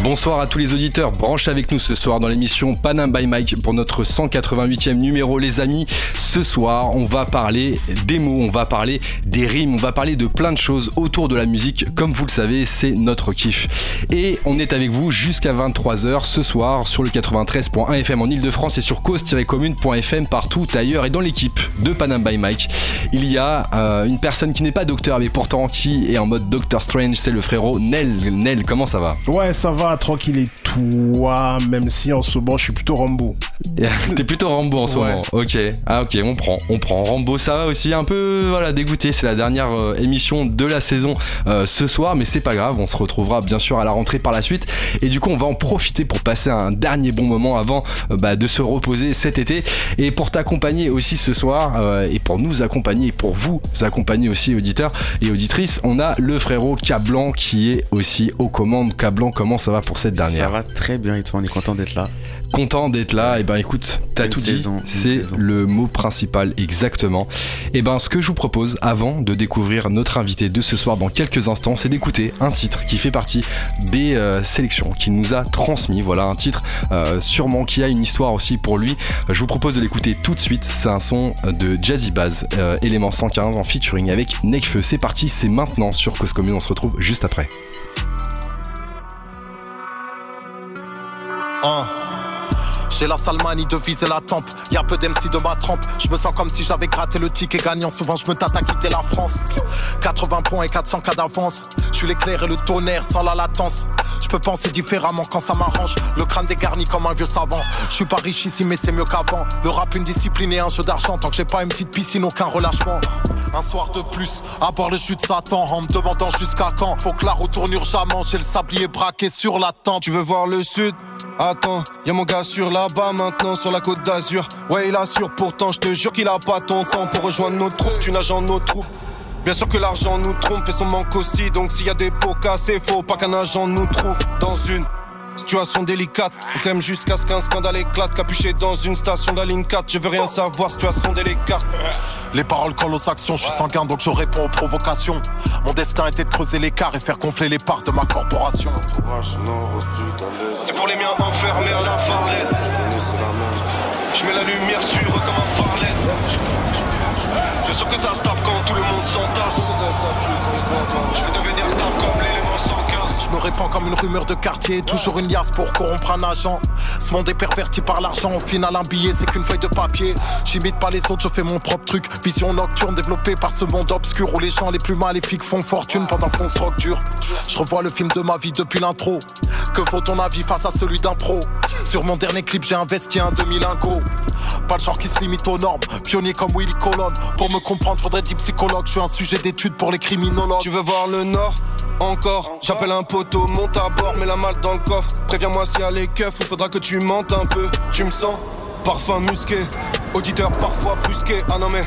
Bonsoir à tous les auditeurs, branche avec nous ce soir dans l'émission Panam by Mike pour notre 188e numéro les amis. Ce soir on va parler des mots, on va parler des rimes, on va parler de plein de choses autour de la musique. Comme vous le savez c'est notre kiff. Et on est avec vous jusqu'à 23h ce soir sur le 93.1 FM en Ile-de-France et sur cause-commune.fm partout ailleurs. Et dans l'équipe de Panam by Mike, il y a euh, une personne qui n'est pas docteur mais pourtant qui est en mode Doctor Strange, c'est le frérot Nel. Nel, comment ça va? Ouais ça va tranquille et toi, même si en ce moment je suis plutôt Rambo. T'es plutôt Rambo en ce moment. Ok. Ah ok, on prend, on prend. Rambo, ça va aussi un peu, voilà, dégoûté. C'est la dernière euh, émission de la saison euh, ce soir, mais c'est pas grave. On se retrouvera bien sûr à la rentrée par la suite. Et du coup, on va en profiter pour passer un dernier bon moment avant euh, bah, de se reposer cet été. Et pour t'accompagner aussi ce soir et pour nous accompagner et pour vous accompagner aussi auditeurs et auditrices, on a le frérot Cablan qui est aussi aux commandes. Cablan, comment ça va pour cette dernière Ça va très bien et toi, on est content d'être là. Content d'être là, et eh ben écoute, t'as tout dit, c'est le mot principal exactement. Et eh ben ce que je vous propose avant de découvrir notre invité de ce soir dans quelques instants, c'est d'écouter un titre qui fait partie des euh, sélections qu'il nous a transmis. Voilà un titre euh, sûrement qui a une histoire aussi pour lui. Je vous propose de l'écouter tout de suite. C'est un son de Jazzy Baz, euh, élément 115 en featuring avec Nekfeu. C'est parti, c'est maintenant sur Cause Commune. On se retrouve juste après. Uh. J'ai la salmanie de viser la tempe. Y'a peu d'MC de ma trempe. Je me sens comme si j'avais gratté le ticket gagnant. Souvent je me tâte à quitter la France. 80 points et 400 cas d'avance. Je suis l'éclair et le tonnerre sans la latence. Je peux penser différemment quand ça m'arrange. Le crâne dégarni comme un vieux savant. Je suis pas riche ici mais c'est mieux qu'avant. Le rap une discipline et un jeu d'argent. Tant que j'ai pas une petite piscine, aucun relâchement. Un soir de plus, à boire le jus de Satan en me demandant jusqu'à quand. Faut que la retourne urgemment. J'ai le sablier braqué sur la tente. Tu veux voir le sud? Attends, y'a mon gars sur là-bas maintenant sur la côte d'Azur. Ouais, il assure pourtant, je te jure qu'il a pas ton temps pour rejoindre nos troupes. Tu nages en nos troupes. Bien sûr que l'argent nous trompe et son manque aussi. Donc s'il y a des pots cassés, faut pas qu'un agent nous trouve dans une Situation délicate, on t'aime jusqu'à ce qu'un scandale éclate. Capuché dans une station de la ligne 4, je veux rien savoir, situation délicate. Les paroles collent aux actions, je suis sanguin donc je réponds aux provocations. Mon destin était de creuser l'écart et faire gonfler les parts de ma corporation. C'est pour les miens enfermés à la farlette. Je mets la lumière sur eux comme un farlette. C'est sûr que ça se tape quand tout le monde s'entasse. Je vais devenir star comme 115. Je me répands comme une rumeur de quartier, toujours une liasse pour corrompre un agent. Ce monde est perverti par l'argent, au final un billet c'est qu'une feuille de papier. J'imite pas les autres, je fais mon propre truc. Vision nocturne développée par ce monde obscur où les gens les plus maléfiques font fortune pendant qu'on se drogue dur. Je revois le film de ma vie depuis l'intro. Que vaut ton avis face à celui d'un pro? Sur mon dernier clip j'ai investi un demi lingot Pas le genre qui se limite aux normes, pionnier comme Willy Colon. Pour me comprendre faudrait dire psychologue, je suis un sujet d'étude pour les criminologues. Tu veux voir le nord? Encore, j'appelle un poteau, monte à bord, mets la malle dans le coffre. Préviens-moi y a les keufs, il faudra que tu mentes un peu. Tu me sens Parfum musqué, auditeur parfois brusqué. Ah non mais,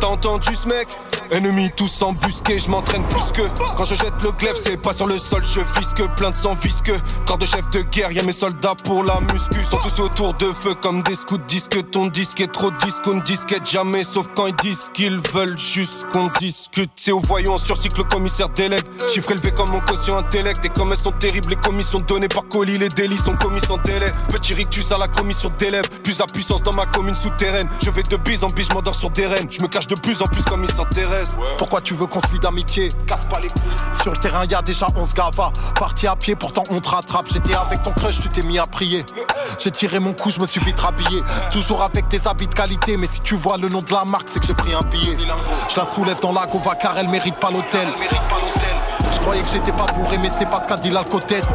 t'as entendu ce mec? Ennemis tous embusqués, je m'entraîne plus que. Quand je jette le glaive, c'est pas sur le sol, je visque Plein de sang visque, corps de chef de guerre Y'a mes soldats pour la muscu. Sont tous autour de feu comme des scouts Disque ton disque est trop disque, on disquette jamais. Sauf quand ils disent qu'ils veulent juste qu'on discute. C'est au voyant sur cycle le commissaire délègue. Chiffre élevé comme mon quotient intellect. Et comme elles sont terribles les commissions données par colis Les délits sont commis sans délai. Petit rictus à la commission d'élèves Plus la puissance dans ma commune souterraine Je vais de bise en bise, je m'endors sur des rênes Je me cache de plus en plus comme ils s'intéressent pourquoi tu veux qu'on se lie d'amitié? Casse pas les couilles. Sur le terrain, y a déjà 11 gava. Parti à pied, pourtant on te rattrape. J'étais avec ton crush, tu t'es mis à prier. J'ai tiré mon coup, je me suis vite rhabillé. Toujours avec des habits de qualité, mais si tu vois le nom de la marque, c'est que j'ai pris un billet. Je la soulève dans la gova car elle mérite pas l'hôtel. Je croyais que j'étais pas bourré, mais c'est pas ce qu'a dit l'alcotesse.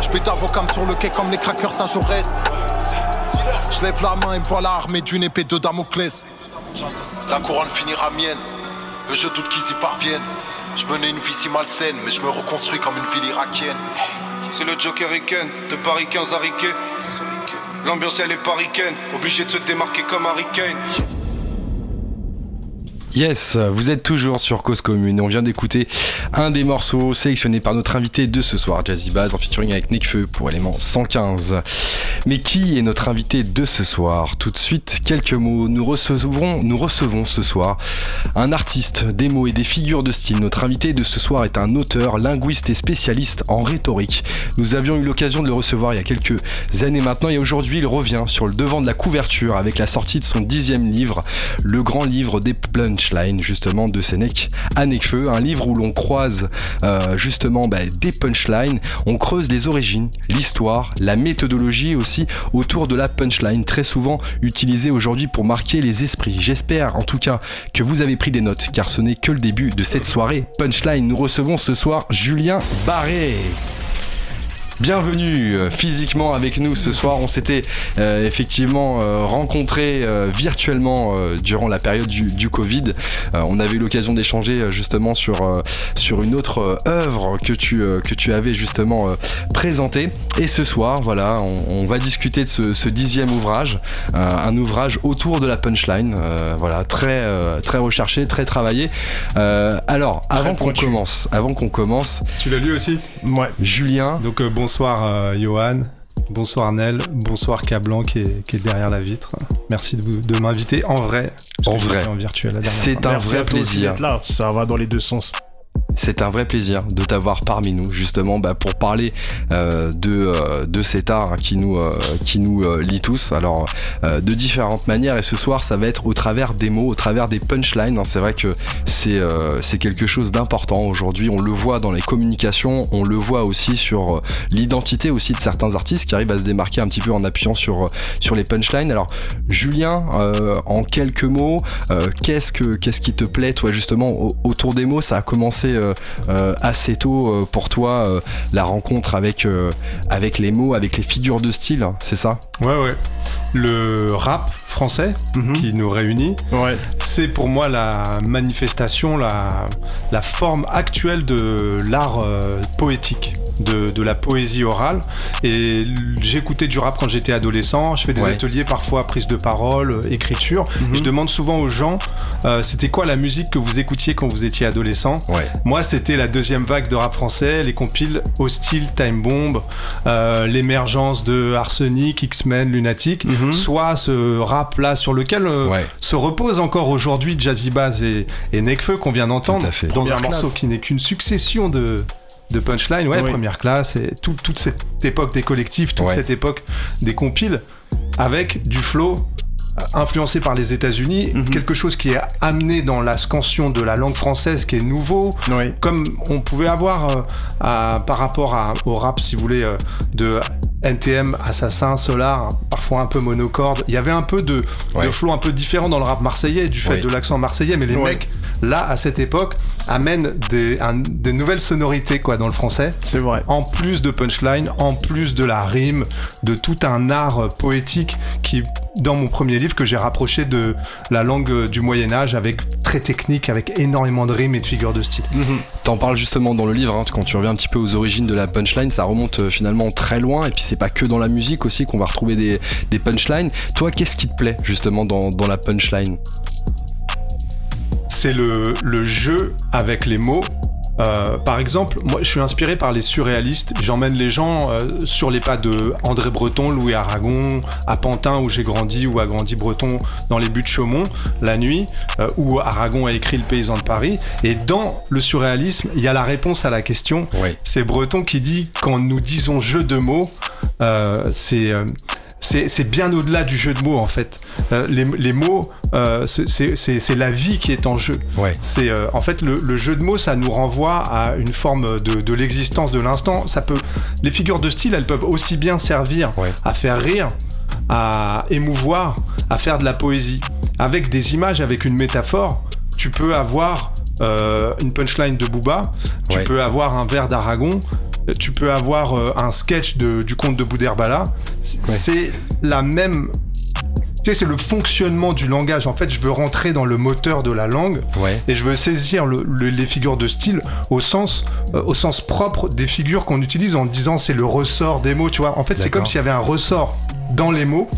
Je pète avocam sur le quai comme les crackers Saint-Jaurès. Je lève la main et me voilà armé d'une épée de Damoclès. La couronne finira mienne, mais je doute qu'ils y parviennent. Je menais une vie si malsaine, mais je me reconstruis comme une ville irakienne. C'est le Joker Riken, de Paris 15 à Riquet. L'ambiance elle est paricaine, obligé de se démarquer comme Harry Kane. Yes, vous êtes toujours sur Cause Commune. On vient d'écouter un des morceaux sélectionnés par notre invité de ce soir, Jazzy Bass, en featuring avec Nekfeu pour élément 115. Mais qui est notre invité de ce soir? Tout de suite, quelques mots. Nous recevons, nous recevons ce soir un artiste, des mots et des figures de style. Notre invité de ce soir est un auteur, linguiste et spécialiste en rhétorique. Nous avions eu l'occasion de le recevoir il y a quelques années maintenant et aujourd'hui il revient sur le devant de la couverture avec la sortie de son dixième livre, le grand livre des plunge justement de Sénèque à Necfeu, un livre où l'on croise euh, justement bah, des punchlines, on creuse les origines, l'histoire, la méthodologie aussi autour de la punchline, très souvent utilisée aujourd'hui pour marquer les esprits. J'espère en tout cas que vous avez pris des notes car ce n'est que le début de cette soirée punchline. Nous recevons ce soir Julien Barré. Bienvenue euh, physiquement avec nous ce soir. On s'était euh, effectivement euh, rencontrés virtuellement durant la période du, Covid. on avait eu l'occasion d'échanger justement sur, sur une autre œuvre que tu, que tu avais justement présentée. Et ce soir, voilà, on, va discuter de ce, dixième ouvrage, un ouvrage autour de la punchline. voilà, très, très recherché, très travaillé. alors, avant qu'on commence, avant qu'on commence. Tu l'as lu aussi? Ouais. Julien. Donc bon Bonsoir euh, Johan, bonsoir Nel, bonsoir Cablan qui est, qui est derrière la vitre. Merci de, de m'inviter en vrai. En vrai. En virtuel. C'est un vrai plaisir. Là. Ça va dans les deux sens. C'est un vrai plaisir de t'avoir parmi nous, justement, bah, pour parler euh, de, euh, de cet art qui nous, euh, qui nous lie tous. Alors, de différentes manières. Et ce soir, ça va être au travers des mots, au travers des punchlines. Hein. C'est vrai que c'est c'est quelque chose d'important aujourd'hui. On le voit dans les communications, on le voit aussi sur l'identité aussi de certains artistes qui arrivent à se démarquer un petit peu en appuyant sur, sur les punchlines. Alors, Julien, en quelques mots, qu'est-ce que qu'est-ce qui te plaît, toi, justement, autour des mots? Ça a commencé euh, euh, assez tôt euh, pour toi la rencontre avec, avec les mots, avec les figures de style, hein, c'est ça? Ouais, ouais. Le rap français mhm. qui nous réunit, ouais. c'est pour moi la manifestation, la, la forme actuelle de l'art poétique, de, de, la poésie orale. Et j'écoutais du rap quand j'étais adolescent, je fais des ateliers parfois prise de parole, écriture. Mhm. je demande souvent aux gens, c'était quoi la musique que vous écoutiez quand vous étiez adolescent? Ouais. Moi, c'était la deuxième vague de rap français, les compiles Hostile, Time Bomb, euh, l'émergence de Arsenic, X-Men, Lunatic, mhm. soit ce rap-là sur lequel euh, se repose encore aujourd'hui Jazzy Bass et, et Nekfeu qu'on vient d'entendre dans un morceau qui n'est qu'une succession de, de punchline, ouais, première classe, et toute cette époque des collectifs, toute cette époque des compiles, avec du flow influencé par les États-Unis, mhm. quelque chose qui est amené dans la scansion de la langue française qui est nouveau, comme on pouvait avoir euh, par rapport au rap, si vous voulez, euh, de NTM, Assassin, Solar, parfois un peu monocorde. Il y avait un peu de, flow un peu différent dans le rap marseillais du fait de l'accent marseillais, mais les mecs, là, à cette époque, amènent des, des nouvelles sonorités quoi, dans le français. C'est vrai. En plus de punchline, en plus de la rime, de tout un art poétique qui, dans mon premier livre, que j'ai rapproché de la langue du Moyen-Âge avec très technique, avec énormément de rimes et de figures de style. Mhm. T'en parles justement dans le livre, hein, quand tu reviens un petit peu aux origines de la punchline, ça remonte euh, finalement très loin, et puis c'est pas que dans la musique aussi qu'on va retrouver des, des punchlines. Toi, qu'est-ce qui te plaît justement dans, dans la punchline? C'est le, le, jeu avec les mots euh, par exemple, moi je suis inspiré par les surréalistes. J'emmène les gens euh, sur les pas de André Breton, Louis Aragon, à Pantin où j'ai grandi, ou a grandi Breton dans les buts de Chaumont, la nuit, euh, où Aragon a écrit Le paysan de Paris. Et dans le surréalisme, il y a la réponse à la question. C'est Breton qui dit quand nous disons jeu de mots, c'est c'est bien au-delà du jeu de mots en fait. Euh, les, mots, euh, c'est la vie qui est en jeu. C'est euh, en fait le, jeu de mots, ça nous renvoie à une forme de, l'existence de l'instant. Ça peut, les figures de style, elles peuvent aussi bien servir à faire rire, à émouvoir, à faire de la poésie. Avec des images, avec une métaphore, tu peux avoir une punchline de Booba, tu peux avoir un vers d'Aragon, tu peux avoir euh, un sketch du conte de Boudherbala. C'est la même tu sais, c'est le fonctionnement du langage. En fait, je veux rentrer dans le moteur de la langue et je veux saisir les figures de style au sens, euh, au sens propre des figures qu'on utilise en disant c'est le ressort des mots. Tu vois, en fait, c'est comme s'il y avait un ressort dans les mots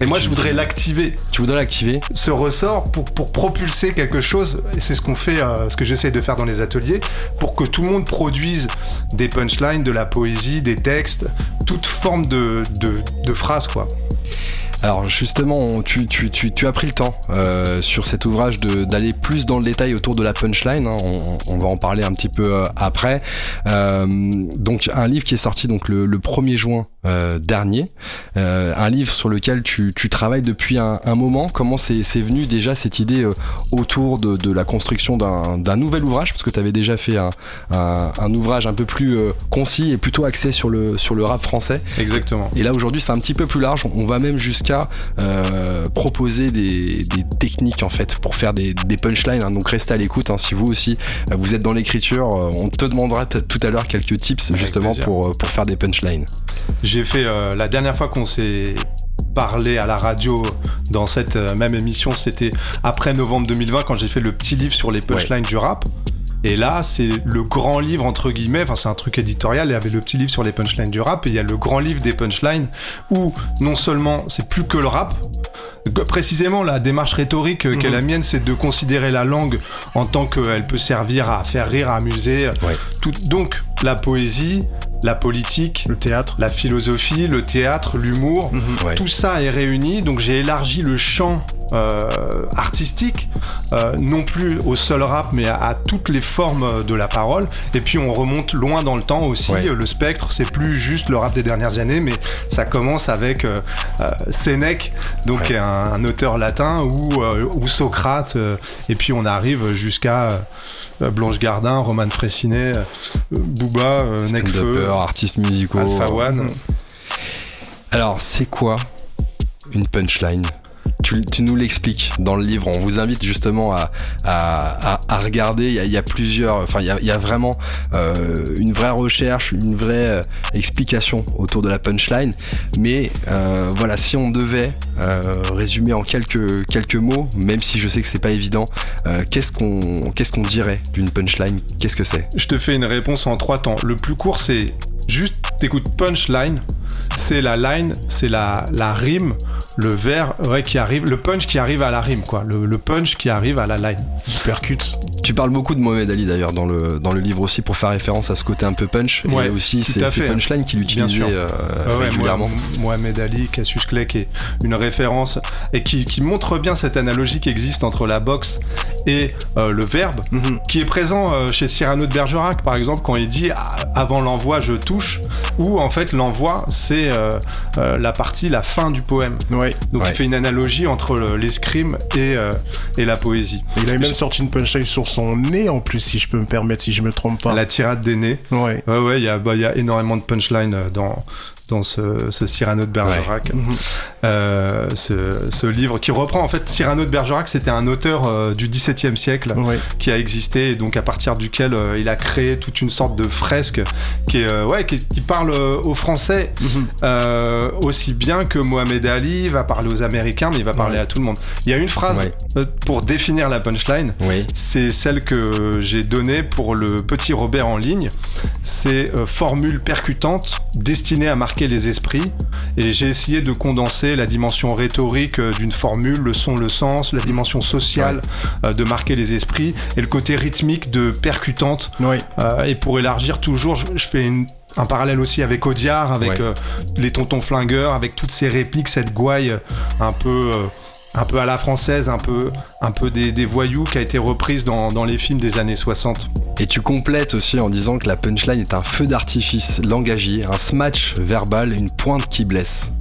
Et moi, je voudrais l'activer. Tu voudrais l'activer Ce ressort pour, pour propulser quelque chose, et c'est ce qu'on fait, euh, ce que j'essaie de faire dans les ateliers, pour que tout le monde produise des punchlines, de la poésie, des textes, toute forme de, de, de phrases, quoi. Alors justement, tu, tu, tu, tu, as pris le temps euh, sur cet ouvrage d'aller plus dans le détail autour de la punchline. Hein. On, on, va en parler un petit peu euh, après. Euh, donc un livre qui est sorti donc le, le 1er juin euh, dernier, euh, un livre sur lequel tu, tu travailles depuis un, un moment. Comment c'est venu déjà cette idée euh, autour de, de, la construction d'un nouvel ouvrage? Parce que tu avais déjà fait un, un, un, ouvrage un peu plus concis et plutôt axé sur le, sur le rap français. Exactement. Et là aujourd'hui c'est un petit peu plus large. On va même jusqu'à euh, proposer des, des, techniques en fait pour faire des, des punchlines. Hein. Donc restez à l'écoute hein. si vous aussi vous êtes dans l'écriture. on te demandera tout à l'heure quelques tips justement pour, pour faire des punchlines j'ai fait euh, la dernière fois qu'on s'est parlé à la radio dans cette euh, même émission, c'était après novembre 2020 quand j'ai fait le petit livre sur les punchlines ouais. du rap. Et là, c'est le grand livre, entre guillemets, enfin c'est un truc éditorial, il y avait le petit livre sur les punchlines du rap, et il y a le grand livre des punchlines, où non seulement c'est plus que le rap, précisément la démarche rhétorique mmh. qu'est la mienne, c'est de considérer la langue en tant qu'elle peut servir à faire rire, à amuser. Ouais. Tout, donc la poésie, la politique, le théâtre, la philosophie, le théâtre, l'humour, mmh. ouais. tout ça est réuni. Donc j'ai élargi le champ euh, artistique, euh, non plus au seul rap, mais à, à, toutes les formes de la parole. Et puis on remonte loin dans le temps aussi. Ouais. Le spectre, c'est plus juste le rap des dernières années, mais ça commence avec euh, Sénèque, donc ouais. un, un, auteur latin, ou, euh, ou Socrate, euh, et puis on arrive jusqu'à euh, Blanche Gardin, Roman Frécinet, Booba, Necfeu, artistes musicaux, Alpha One. Alors, c'est quoi une punchline? Tu, nous l'expliques dans le livre. On vous invite justement à, regarder. Il y, a, plusieurs, enfin, il y a, vraiment euh, une vraie recherche, une vraie euh, explication autour de la punchline. Mais euh, voilà, si on devait résumer en quelques, quelques mots, même si je sais que c'est pas évident, qu'est-ce qu'on qu'est-ce dirait d'une punchline? Qu'est-ce que c'est? Je te fais une réponse en trois temps. Le plus court, c'est juste t'écoutes punchline c'est la line, c'est la, la rime, le vers ouais, qui arrive, le punch qui arrive à la rime, quoi. Le, le punch qui arrive à la line. Percute. Tu parles beaucoup de Mohamed Ali d'ailleurs dans le, dans le livre aussi pour faire référence à ce côté un peu punch. Ouais, et aussi ces, punchlines qu'il utilisait euh, ouais, régulièrement. Mohamed Ali, Cassius Clay qui est une référence et qui, qui, montre bien cette analogie qui existe entre la boxe et euh, le verbe, mm -hmm. qui est présent euh, chez Cyrano de Bergerac par exemple quand il dit ah, avant l'envoi je touche, ou en fait l'envoi c'est euh, la partie, la fin du poème. Ouais. Donc ouais. il fait une analogie entre l'escrime et, et la poésie. Il a même sorti une punchline sur son nez en plus, si je peux me permettre, si je me trompe pas. La tirade des nez. Ouais. Ouais, ouais, il y, bah, y, a énormément de punchlines dans, dans ce, ce, Cyrano de Bergerac. Ouais. Euh, ce, ce, livre qui reprend, en fait, Cyrano de Bergerac, c'était un auteur euh, du XVIIe siècle ouais. qui a existé et donc à partir duquel euh, il a créé toute une sorte de fresque qui, est, euh, ouais, qui, qui parle aux Français -hmm. aussi bien que Mohamed Ali va parler aux Américains, mais il va parler ouais. à tout le monde. Il y a une phrase pour définir la punchline, c'est celle que j'ai donnée pour le petit Robert en ligne. C'est formule percutante destinée à marquer les esprits et j'ai essayé de condenser la dimension rhétorique euh, d'une formule, le son, le sens, la dimension sociale ouais. euh, de marquer les esprits et le côté rythmique de percutante. Euh, et pour élargir toujours, je, je fais une un parallèle aussi avec Audiard, avec ouais. euh, les tontons flingueurs, avec toutes ces répliques, cette gouaille un peu, euh, un peu à la française, un peu, un peu des, des voyous qui a été reprise dans, dans, les films des années 60. Et tu complètes aussi en disant que la punchline est un feu d'artifice langagier, un smash verbal, une pointe qui blesse.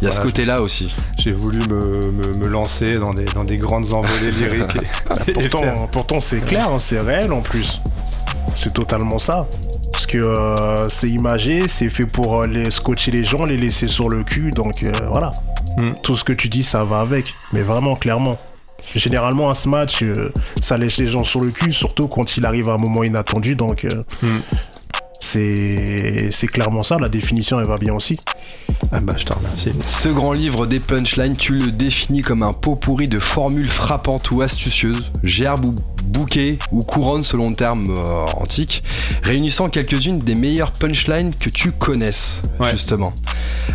Il y a voilà, ce côté-là aussi. J'ai voulu me, me, me, lancer dans des, dans des grandes envolées lyriques. et, et pourtant, pourtant c'est clair, hein, c'est réel en plus. C'est totalement ça parce que euh, c'est imagé, c'est fait pour euh, les scotcher les gens, les laisser sur le cul, donc euh, voilà. Mm. Tout ce que tu dis, ça va avec, mais vraiment clairement. Généralement, un smash, ça laisse les gens sur le cul, surtout quand il arrive à un moment inattendu, donc mm. c'est clairement ça, la définition elle va bien aussi. Ah bah je te remercie. Ce grand livre des punchlines, tu le définis comme un pot pourri de formules frappantes ou astucieuses, gerbes ou bouquets ou couronnes selon le terme euh, antique, réunissant quelques-unes des meilleures punchlines que tu connaisses, ouais. justement.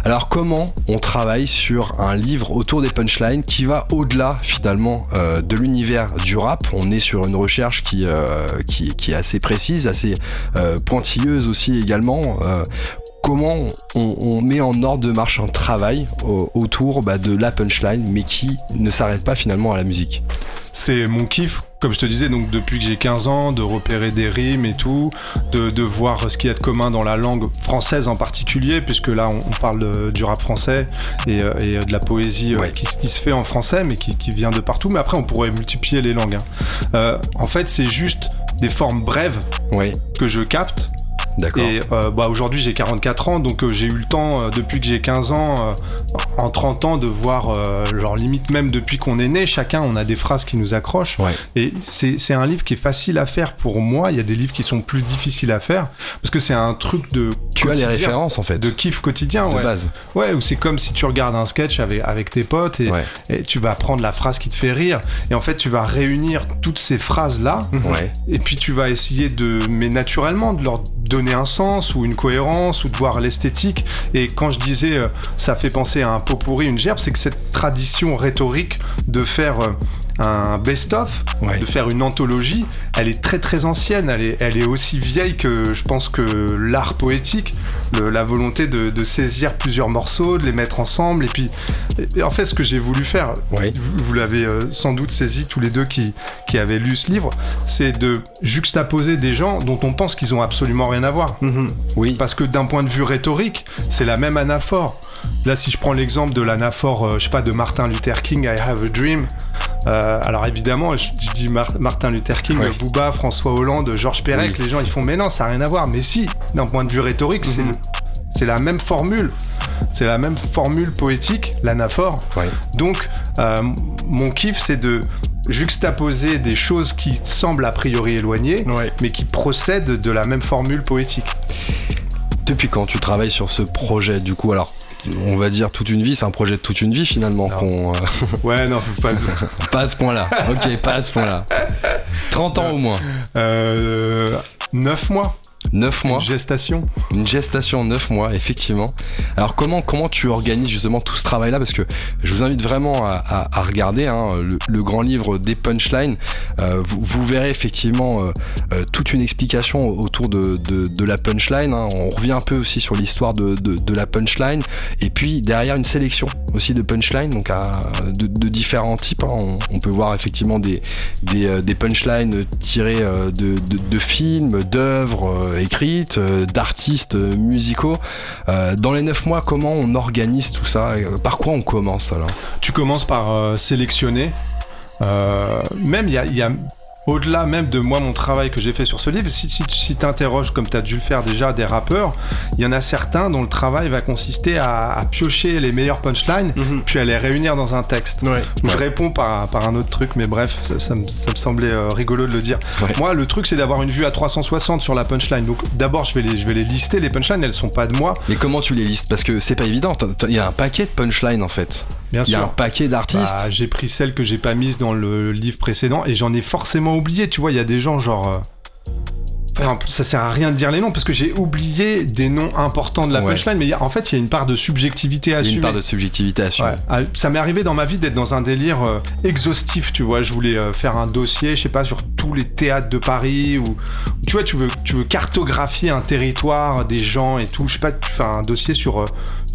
Alors comment on travaille sur un livre autour des punchlines qui va au-delà finalement euh, de l'univers du rap? On est sur une recherche qui, euh, qui, qui, est assez précise, assez pointilleuse aussi également comment on, met en ordre de marche un travail autour bah, de la punchline, mais qui ne s'arrête pas finalement à la musique? C'est mon kiff, comme je te disais, donc depuis que j'ai 15 ans, de repérer des rimes et tout, de, voir ce qu'il y a de commun dans la langue française en particulier, puisque là on, parle du rap français et, euh, de la poésie euh, qui, se fait en français, mais qui, vient de partout. Mais après, on pourrait multiplier les langues. Hein. Euh, en fait, c'est juste des formes brèves que je capte et euh, bah, aujourd'hui j'ai 44 ans, donc euh, j'ai eu le temps euh, depuis que j'ai 15 ans, en 30 ans, de voir, genre limite même depuis qu'on est né, chacun on a des phrases qui nous accrochent. Et c'est un livre qui est facile à faire pour moi. Il y a des livres qui sont plus difficiles à faire parce que c'est un truc de tu as les références en fait de kiff quotidien de ouais. base ouais ou c'est comme si tu regardes un sketch avec, avec tes potes et, et, tu vas prendre la phrase qui te fait rire et en fait tu vas réunir toutes ces phrases là et puis tu vas essayer de mais naturellement de leur donner un sens ou une cohérence ou de voir l'esthétique. Et quand je disais euh, ça fait penser à un pot pourri, une gerbe, c'est que cette tradition rhétorique de faire euh, un best-of, de faire une anthologie, elle est très très ancienne, elle est, elle est aussi vieille que je pense que l'art poétique, la volonté de, saisir plusieurs morceaux, de les mettre ensemble, et puis en fait ce que j'ai voulu faire, vous, l'avez euh, sans doute saisi tous les deux qui, qui avaient lu ce livre, c'est de juxtaposer des gens dont on pense qu'ils ont absolument rien à voir. Mhm. Oui. Parce que d'un point de vue rhétorique, c'est la même anaphore. Là si je prends l'exemple de l'anaphore, euh, je sais pas, de Martin Luther King, I Have a Dream, euh, alors évidemment, je dis Martin Luther King, Booba, François Hollande, Georges Perec, les gens ils font mais non, ça n'a rien à voir. Mais si, d'un point de vue rhétorique, mhm. c'est la même formule. C'est la même formule poétique, l'anaphore. Donc, euh, mon kiff, c'est de juxtaposer des choses qui semblent a priori éloignées, mais qui procèdent de la même formule poétique. Depuis quand tu travailles sur ce projet, du coup, alors on va dire toute une vie, c'est un projet de toute une vie finalement. Euh, ouais, non, faut pas. pas à ce point-là. Ok, pas à ce point-là. 30 ans au moins. Euh, 9 mois. 9 mois. Une gestation. Une gestation 9 mois, effectivement. Alors comment, comment tu organises justement tout ce travail-là? Parce que je vous invite vraiment à, regarder hein, le, grand livre des punchlines. Euh, vous, verrez effectivement euh, euh, toute une explication autour de, de, la punchline. Hein. On revient un peu aussi sur l'histoire de, de, la punchline. Et puis derrière une sélection aussi de punchlines, donc à, de, différents types. Hein. On, peut voir effectivement des, des, des punchlines tirées de, films, d'œuvres écrites, euh, d'artistes musicaux. Euh, dans les 9 mois, comment on organise tout ça Par quoi on commence alors? Tu commences par euh, sélectionner. même il y a, au-delà même de moi, mon travail que j'ai fait sur ce livre, si, si, tu interroges, comme tu as dû le faire déjà, des rappeurs, il y en a certains dont le travail va consister à, piocher les meilleures punchlines, mhm. puis à les réunir dans un texte. Je réponds par, par, un autre truc, mais bref, ça, me, semblait euh, rigolo de le dire. Moi, le truc, c'est d'avoir une vue à 360 sur la punchline. Donc d'abord, je, vais les, je vais les lister. Les punchlines, elles sont pas de moi. Mais comment tu les listes? Parce que c'est pas évident. Il y a un paquet de punchlines en fait. Bien Il y a un paquet d'artistes. Bah, j'ai pris celles que j'ai pas mises dans le livre précédent et j'en ai forcément oublié. Tu vois, il y a des gens genre. Euh, ça sert à rien de dire les noms parce que j'ai oublié des noms importants de la punchline, mais en fait, il y a une part de subjectivité à assumer. Une part de subjectivité à assumer. Ah, ça m'est arrivé dans ma vie d'être dans un délire euh, exhaustif, tu vois. Je voulais euh, faire un dossier, je sais pas, sur tous les théâtres de Paris ou tu vois, tu veux, tu veux cartographier un territoire, des gens et tout. Je sais pas, tu fais un dossier sur euh,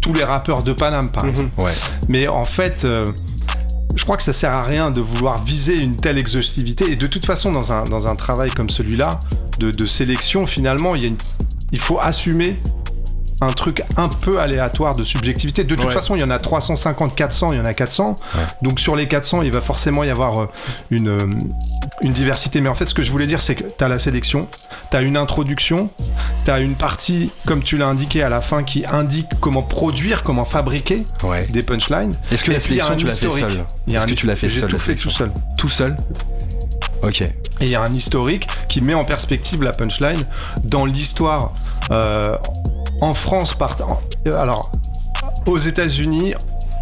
tous les rappeurs de Paname, par mhm. exemple. Ouais. Mais en fait je crois que ça sert à rien de vouloir viser une telle exhaustivité. Et de toute façon, dans un, dans un travail comme celui-là, de, de, sélection, finalement, il, y a il faut assumer un truc un peu aléatoire de subjectivité. De toute façon, il y en a 350, 400, il y en a 400. Donc sur les 400, il va forcément y avoir euh, une, euh, une diversité. Mais en fait, ce que je voulais dire, c'est que tu as la sélection, tu as une introduction, tu as une partie, comme tu l'as indiqué à la fin, qui indique comment produire, comment fabriquer des punchlines. Est-ce que la sélection, tu l'as fait seul Est-ce que tu l'as fait seul tout fait tout seul. Tout seul Ok. Et il y a un historique qui met en perspective la punchline dans l'histoire euh, en France, alors aux États-Unis,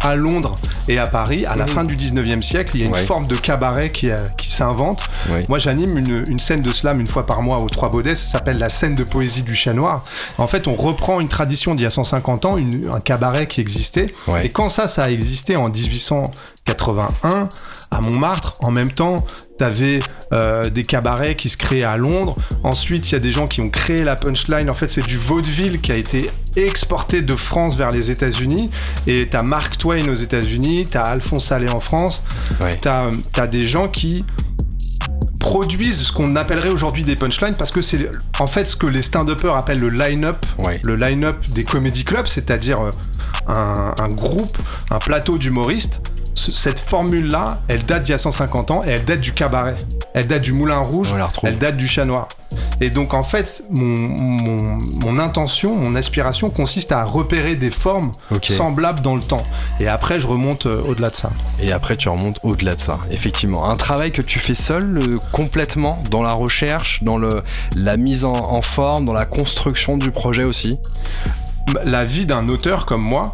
à Londres et à Paris, à la fin du 19e siècle, il y a une forme de cabaret qui, qui s'inventent. Moi, j'anime une, une, scène de slam une fois par mois aux Trois Baudets. Ça s'appelle la scène de poésie du Chien Noir. En fait, on reprend une tradition d'il y a 150 ans, un cabaret qui existait. Et quand ça, ça a existé en 1881 à Montmartre, en même temps, T'avais euh, des cabarets qui se créaient à Londres. Ensuite, il y a des gens qui ont créé la punchline. En fait, c'est du vaudeville qui a été exporté de France vers les États-Unis. Et t'as Mark Twain aux États-Unis, t'as Alphonse Allais en France. T'as as des gens qui produisent ce qu'on appellerait aujourd'hui des punchlines parce que c'est en fait ce que les stand-uppers appellent le line-up, le line-up des comedy clubs, c'est-à-dire euh, un, un, groupe, un plateau d'humoristes cette formule-là, elle date d'il y a 150 ans et elle date du cabaret. Elle date du Moulin Rouge, elle date du Chat Noir. Et donc en fait, mon, intention, mon aspiration consiste à repérer des formes semblables dans le temps. Et après, je remonte euh, au-delà de ça. Et après, tu remontes au-delà de ça, effectivement. Un travail que tu fais seul, euh, complètement, dans la recherche, dans le, la mise en forme, dans la construction du projet aussi? La vie d'un auteur comme moi,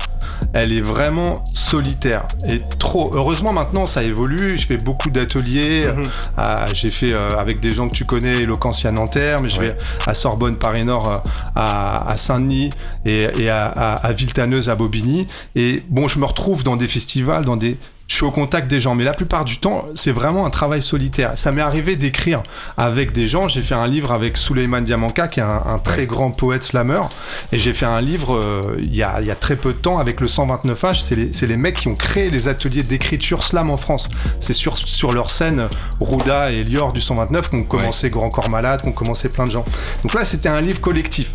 elle est vraiment solitaire et trop. Heureusement maintenant ça évolue. Je fais beaucoup d'ateliers. Mhm. Euh, j'ai fait euh, avec des gens que tu connais, Eloquentia Nanterre, mais je vais à Sorbonne Paris Nord, euh, à, Saint-Denis et, à, à, à Villetaneuse à Bobigny. Et bon, je me retrouve dans des festivals, dans des je suis au contact des gens. Mais la plupart du temps, c'est vraiment un travail solitaire. Ça m'est arrivé d'écrire avec des gens. J'ai fait un livre avec Suleiman Diamanka, qui est un, très grand poète slammer. Et j'ai fait un livre euh, il, y a, très peu de temps avec le 129H. C'est les, mecs qui ont créé les ateliers d'écriture slam en France. C'est sur, sur leur scène, Rouda et Lior du 129 qu'on commençait Grand Corps Malade, qu'on commençait plein de gens. Donc là, c'était un livre collectif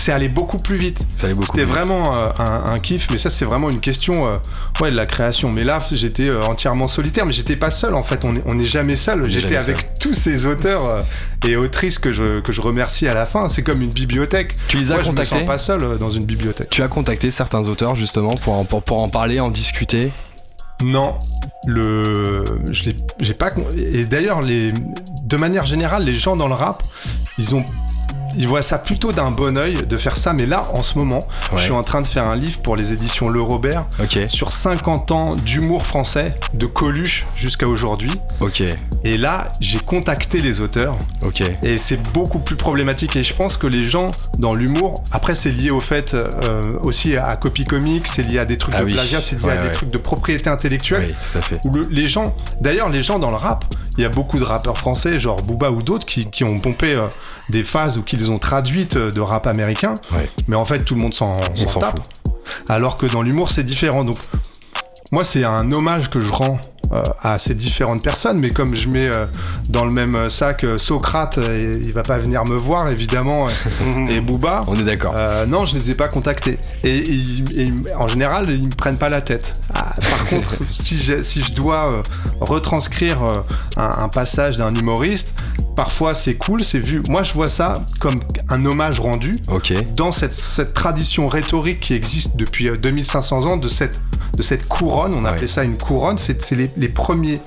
c'est allé beaucoup plus vite. C'était vraiment euh, un, kiff, mais ça c'est vraiment une question euh, ouais, de la création. Mais là, j'étais euh, entièrement solitaire, mais j'étais pas seul en fait. On n'est jamais seul. J'étais avec tous ces auteurs et autrices que je, que je remercie à la fin. C'est comme une bibliothèque. Tu les as contactés Je me sens pas seul dans une bibliothèque. Tu as contacté certains auteurs justement pour en, pour, en parler, en discuter? Non, le, je j'ai pas. Et d'ailleurs, les, de manière générale, les gens dans le rap, ils ont ils voient ça plutôt d'un bon oeil de faire ça. Mais là, en ce moment, je suis en train de faire un livre pour les éditions Le Robert sur 50 ans d'humour français, de Coluche jusqu'à aujourd'hui. Ok. Et là, j'ai contacté les auteurs. Ok. Et c'est beaucoup plus problématique. Et je pense que les gens dans l'humour, après, c'est lié au fait euh, aussi à copy comics, c'est lié à des trucs ah de plagiat, c'est lié à des trucs de propriété intellectuelle. Oui, tout à fait. Où les gens, d'ailleurs, les gens dans le rap, il y a beaucoup de rappeurs français, genre Booba ou d'autres, qui, qui, ont pompé euh, des phases ou qu'ils ont traduites euh, de rap américain. Mais en fait, tout le monde s'en tape. Alors que dans l'humour, c'est différent. Donc, moi, c'est un hommage que je rends euh, à ces différentes personnes, mais comme je mets euh, dans le même sac euh, Socrate, il va pas venir me voir évidemment, et Booba. On est d'accord. non, je les ai pas contactés. Et, en général, ils me prennent pas la tête. Ah, par contre, si, si je dois retranscrire un, passage d'un humoriste, parfois c'est cool, c'est vu. Moi, je vois ça comme un hommage rendu dans cette, cette, tradition rhétorique qui existe depuis 2500 ans de cette, de cette couronne. On appelait ça une couronne. C'est les, les premiers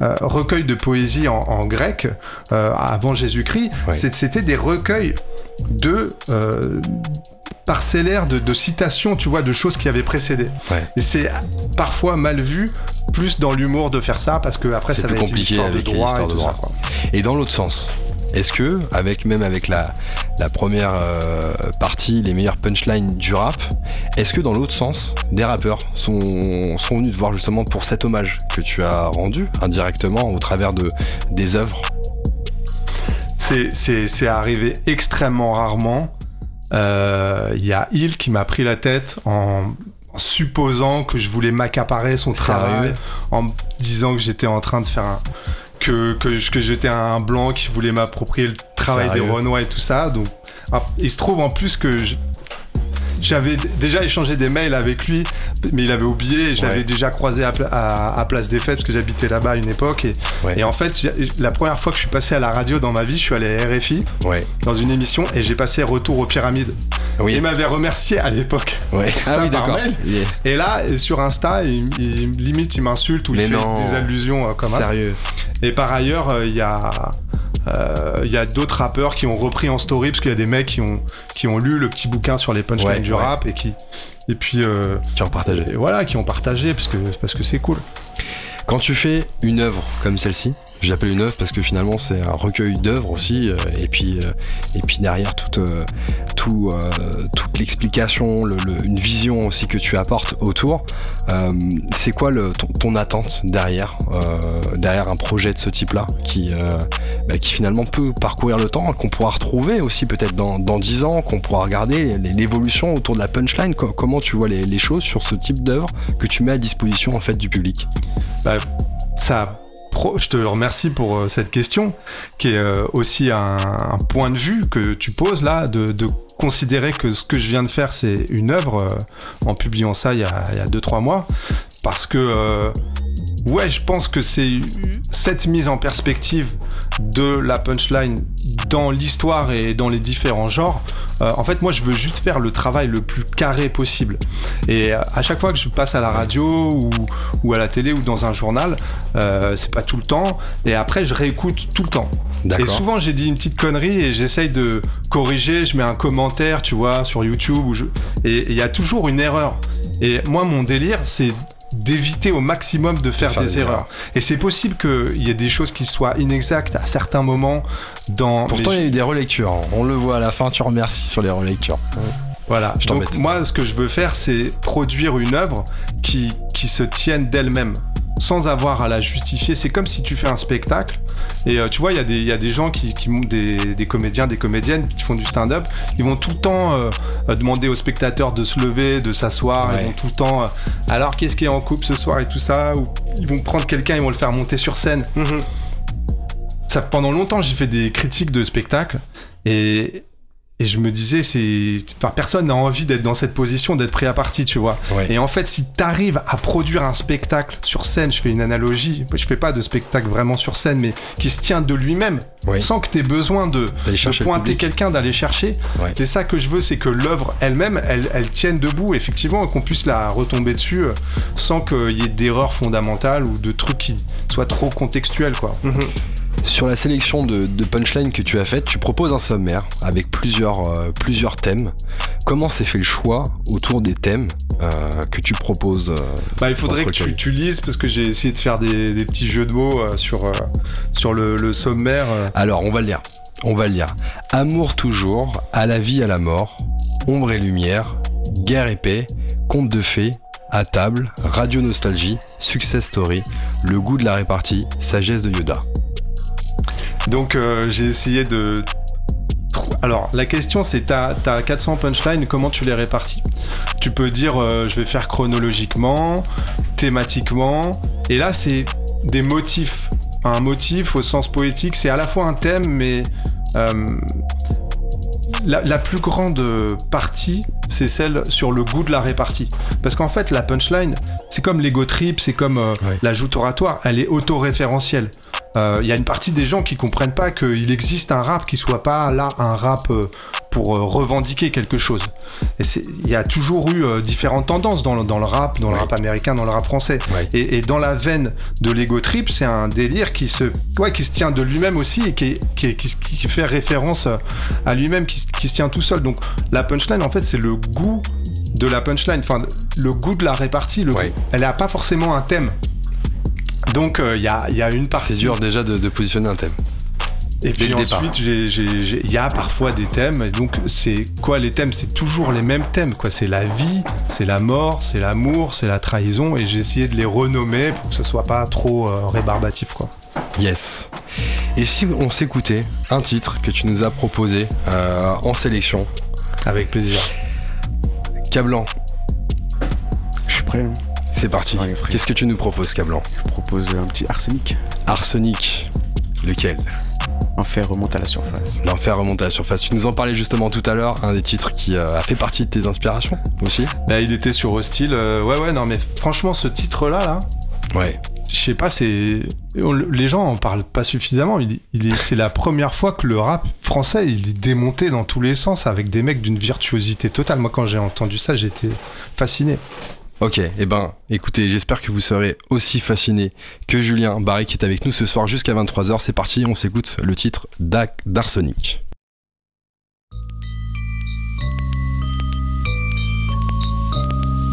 euh, recueils de poésie en, grec euh, avant Jésus-Christ, c'était des recueils de euh, parcellaires de, citations, tu vois, de choses qui avaient précédé. Et c'est parfois mal vu, plus dans l'humour de faire ça, parce que après ça va être compliqué avec de droit et tout ça. Et dans l'autre sens, est-ce que, avec même avec la, la première euh, partie, les meilleures punchlines du rap, est-ce que dans l'autre sens, des rappeurs sont, sont venus te voir justement pour cet hommage que tu as rendu indirectement au travers de, des œuvres? C'est arrivé extrêmement rarement. Il euh, y a Il qui m'a pris la tête en supposant que je voulais m'accaparer son travail, en disant que j'étais en train de faire un, que, que, que j'étais un blanc qui voulait m'approprier le travail des Renois et tout ça. Donc, ah, il se trouve en plus que j'avais déjà échangé des mails avec lui, mais il avait oublié. Je l'avais déjà croisé à, Place des Fêtes parce que j'habitais là-bas à une époque. Et, en fait, la première fois que je suis passé à la radio dans ma vie, je suis allé à RFI dans une émission et j'ai passé Retour aux pyramides. Oui. Il m'avait remercié à l'époque. Ah oui, d'accord. Et là, sur Insta, il, limite, il m'insulte ou il fait des allusions euh, comme ça. Sérieux. Et par ailleurs, euh, il y a il y a d'autres rappeurs qui ont repris en story parce qu'il y a des mecs qui ont, qui ont lu le petit bouquin sur les punchlines du rap et qui et puis euh, qui ont partagé. voilà, qui ont partagé parce que parce que c'est cool. Quand tu fais une œuvre comme celle-ci, j'appelle une œuvre parce que finalement c'est un recueil d'œuvres aussi, euh, et puis euh, et puis derrière toute euh, euh, toute l'explication, le- le- une vision aussi que tu apportes autour. euh, c'est quoi ton, attente derrière euh, derrière un projet de ce type-là qui bah, qui finalement peut parcourir le temps, qu'on pourra retrouver aussi peut-être dans, dans 10 ans, qu'on pourra regarder l'évolution autour de la punchline? Co- comment tu vois les, les choses sur ce type d'œuvre que tu mets à disposition en fait du public? Bah, ça, je te remercie pour euh, cette question, qui est euh, aussi un, point de vue que tu poses là, de, de considérer que ce que je viens de faire, c'est une œuvre, euh, en publiant ça il y a 2-3 mois, parce que, ouais, je pense que c'est cette mise en perspective de la punchline dans l'histoire et dans les différents genres. euh, en fait, moi, je veux juste faire le travail le plus carré possible. Et à chaque fois que je passe à la radio ou, ou à la télé ou dans un journal, euh, c'est pas tout le temps. Et après, je réécoute tout le temps. Et souvent, j'ai dit une petite connerie et j'essaye de corriger. Je mets un commentaire, tu vois, sur YouTube. Où je... Et il y a toujours une erreur. Et moi, mon délire, c'est d'éviter au maximum de faire, faire des, des erreurs. Et c'est possible qu'il y ait des choses qui soient inexactes à certains moments dans... Pourtant, il y a eu des relectures. On le voit à la fin, tu remercies sur les relectures. Voilà. Je Donc moi, ce que je veux faire, c'est produire une œuvre qui, qui se tienne d'elle-même, sans avoir à la justifier. C'est comme si tu fais un spectacle. Et euh, tu vois, il y, a des- il y a des gens qui, qui des, des comédiens, des comédiennes qui font du stand-up. Ils vont tout le temps euh, euh, demander aux spectateurs de se lever, de s'asseoir. Ouais. Ils vont tout le temps. euh, alors, qu'est-ce qui est en couple ce soir et tout ça? Ou ils vont prendre quelqu'un, ils vont le faire monter sur scène. Ça, pendant longtemps, j'ai fait des critiques de spectacles et, et je me disais, c'est, enfin, personne n'a envie d'être dans cette position, d'être pris à partie, tu vois. Ouais. Et en fait, si t'arrives à produire un spectacle sur scène, je fais une analogie, je fais pas de spectacle vraiment sur scène, mais qui se tient de lui-même, sans que t'aies besoin de, pointer quelqu'un, d'aller chercher. Ouais. C'est ça que je veux, c'est que l'œuvre elle-même, elle, elle tienne debout, effectivement, et qu'on puisse la retomber dessus euh, sans qu'il y ait d'erreurs fondamentales ou de trucs qui soient trop contextuels, quoi. Sur la sélection de, de punchlines que tu as faite, tu proposes un sommaire avec plusieurs, euh, plusieurs thèmes. Comment s'est fait le choix autour des thèmes euh, que tu proposes euh, Bah, il faudrait que tu, lises parce que j'ai essayé de faire des, des petits jeux de mots sur, sur le, le sommaire. Alors, on va le lire. On va le lire. Amour toujours, à la vie, à la mort, ombre et lumière, guerre et paix, conte de fées, à table, radio nostalgie, success story, le goût de la répartie, sagesse de Yoda. Donc euh, j'ai essayé de. Alors la question c'est t'as as 400 punchlines, comment tu les répartis? Tu peux dire euh, je vais faire chronologiquement, thématiquement, et là c'est des motifs. Un motif au sens poétique, c'est à la fois un thème, mais euh, la, la plus grande partie, c'est celle sur le goût de la répartie. Parce qu'en fait, la punchline, c'est comme l'ego trip, c'est comme euh, Ouais. la joute oratoire, elle est autoréférentielle. Il y a une partie des gens qui comprennent pas qu'il existe un rap qui soit pas là un rap euh, pour euh, revendiquer quelque chose. Et il y a toujours eu euh, différentes tendances dans le, dans le rap, dans le rap américain, dans le rap français. Ouais. Et, et dans la veine de l'ego trip, c'est un délire qui se, ouais, qui se tient de lui-même aussi et qui, est- qui, est- qui, qui fait référence à lui-même, qui, se- qui se tient tout seul. Donc la punchline, en fait, c'est le goût de la punchline, enfin le goût de la répartie. Le Ouais. goût. Elle n'a pas forcément un thème. Donc euh, il y, a, il y a une partie. C'est dur déjà de, de positionner un thème. Et puis ensuite, il y a parfois des thèmes. Et donc, c'est quoi les thèmes? C'est toujours les mêmes thèmes. quoi. C'est la vie, c'est la mort, c'est l'amour, c'est la trahison. Et j'ai essayé de les renommer pour que ce soit pas trop euh, rébarbatif. Quoi. Yes. Et si on s'écoutait un titre que tu nous as proposé euh, en sélection, Avec plaisir. Cablan, Je suis prêt. hein. C'est parti. Ouais. Qu'est-ce que tu nous proposes, Cablan Je propose un petit arsenic. Arsenic. Lequel Enfer remonte à la surface. L'enfer remonte à la surface. Tu nous en parlais justement tout à l'heure, un des titres qui euh, a fait partie de tes inspirations aussi. Là, il était sur Hostile. euh, ouais, ouais, non, mais franchement, ce titre-là, là, Ouais. je sais pas, c'est. Les gens en parlent pas suffisamment. Il, il est... C'est la première fois que le rap français, il est démonté dans tous les sens avec des mecs d'une virtuosité totale. Moi, quand j'ai entendu ça, j'étais fasciné. Ok, et ben écoutez, j'espère que vous serez aussi fasciné que Julien Barry qui est avec nous ce soir jusqu'à 23h. C'est parti, on s'écoute le titre d'A- d'Arsenic.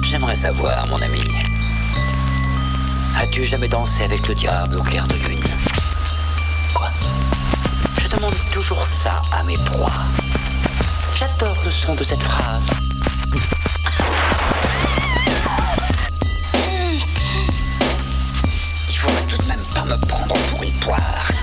J'aimerais savoir, mon ami. As-tu jamais dansé avec le diable au clair de lune? Quoi? Je demande toujours ça à mes proies. J'adore le son de cette phrase. Me prendre pour une poire.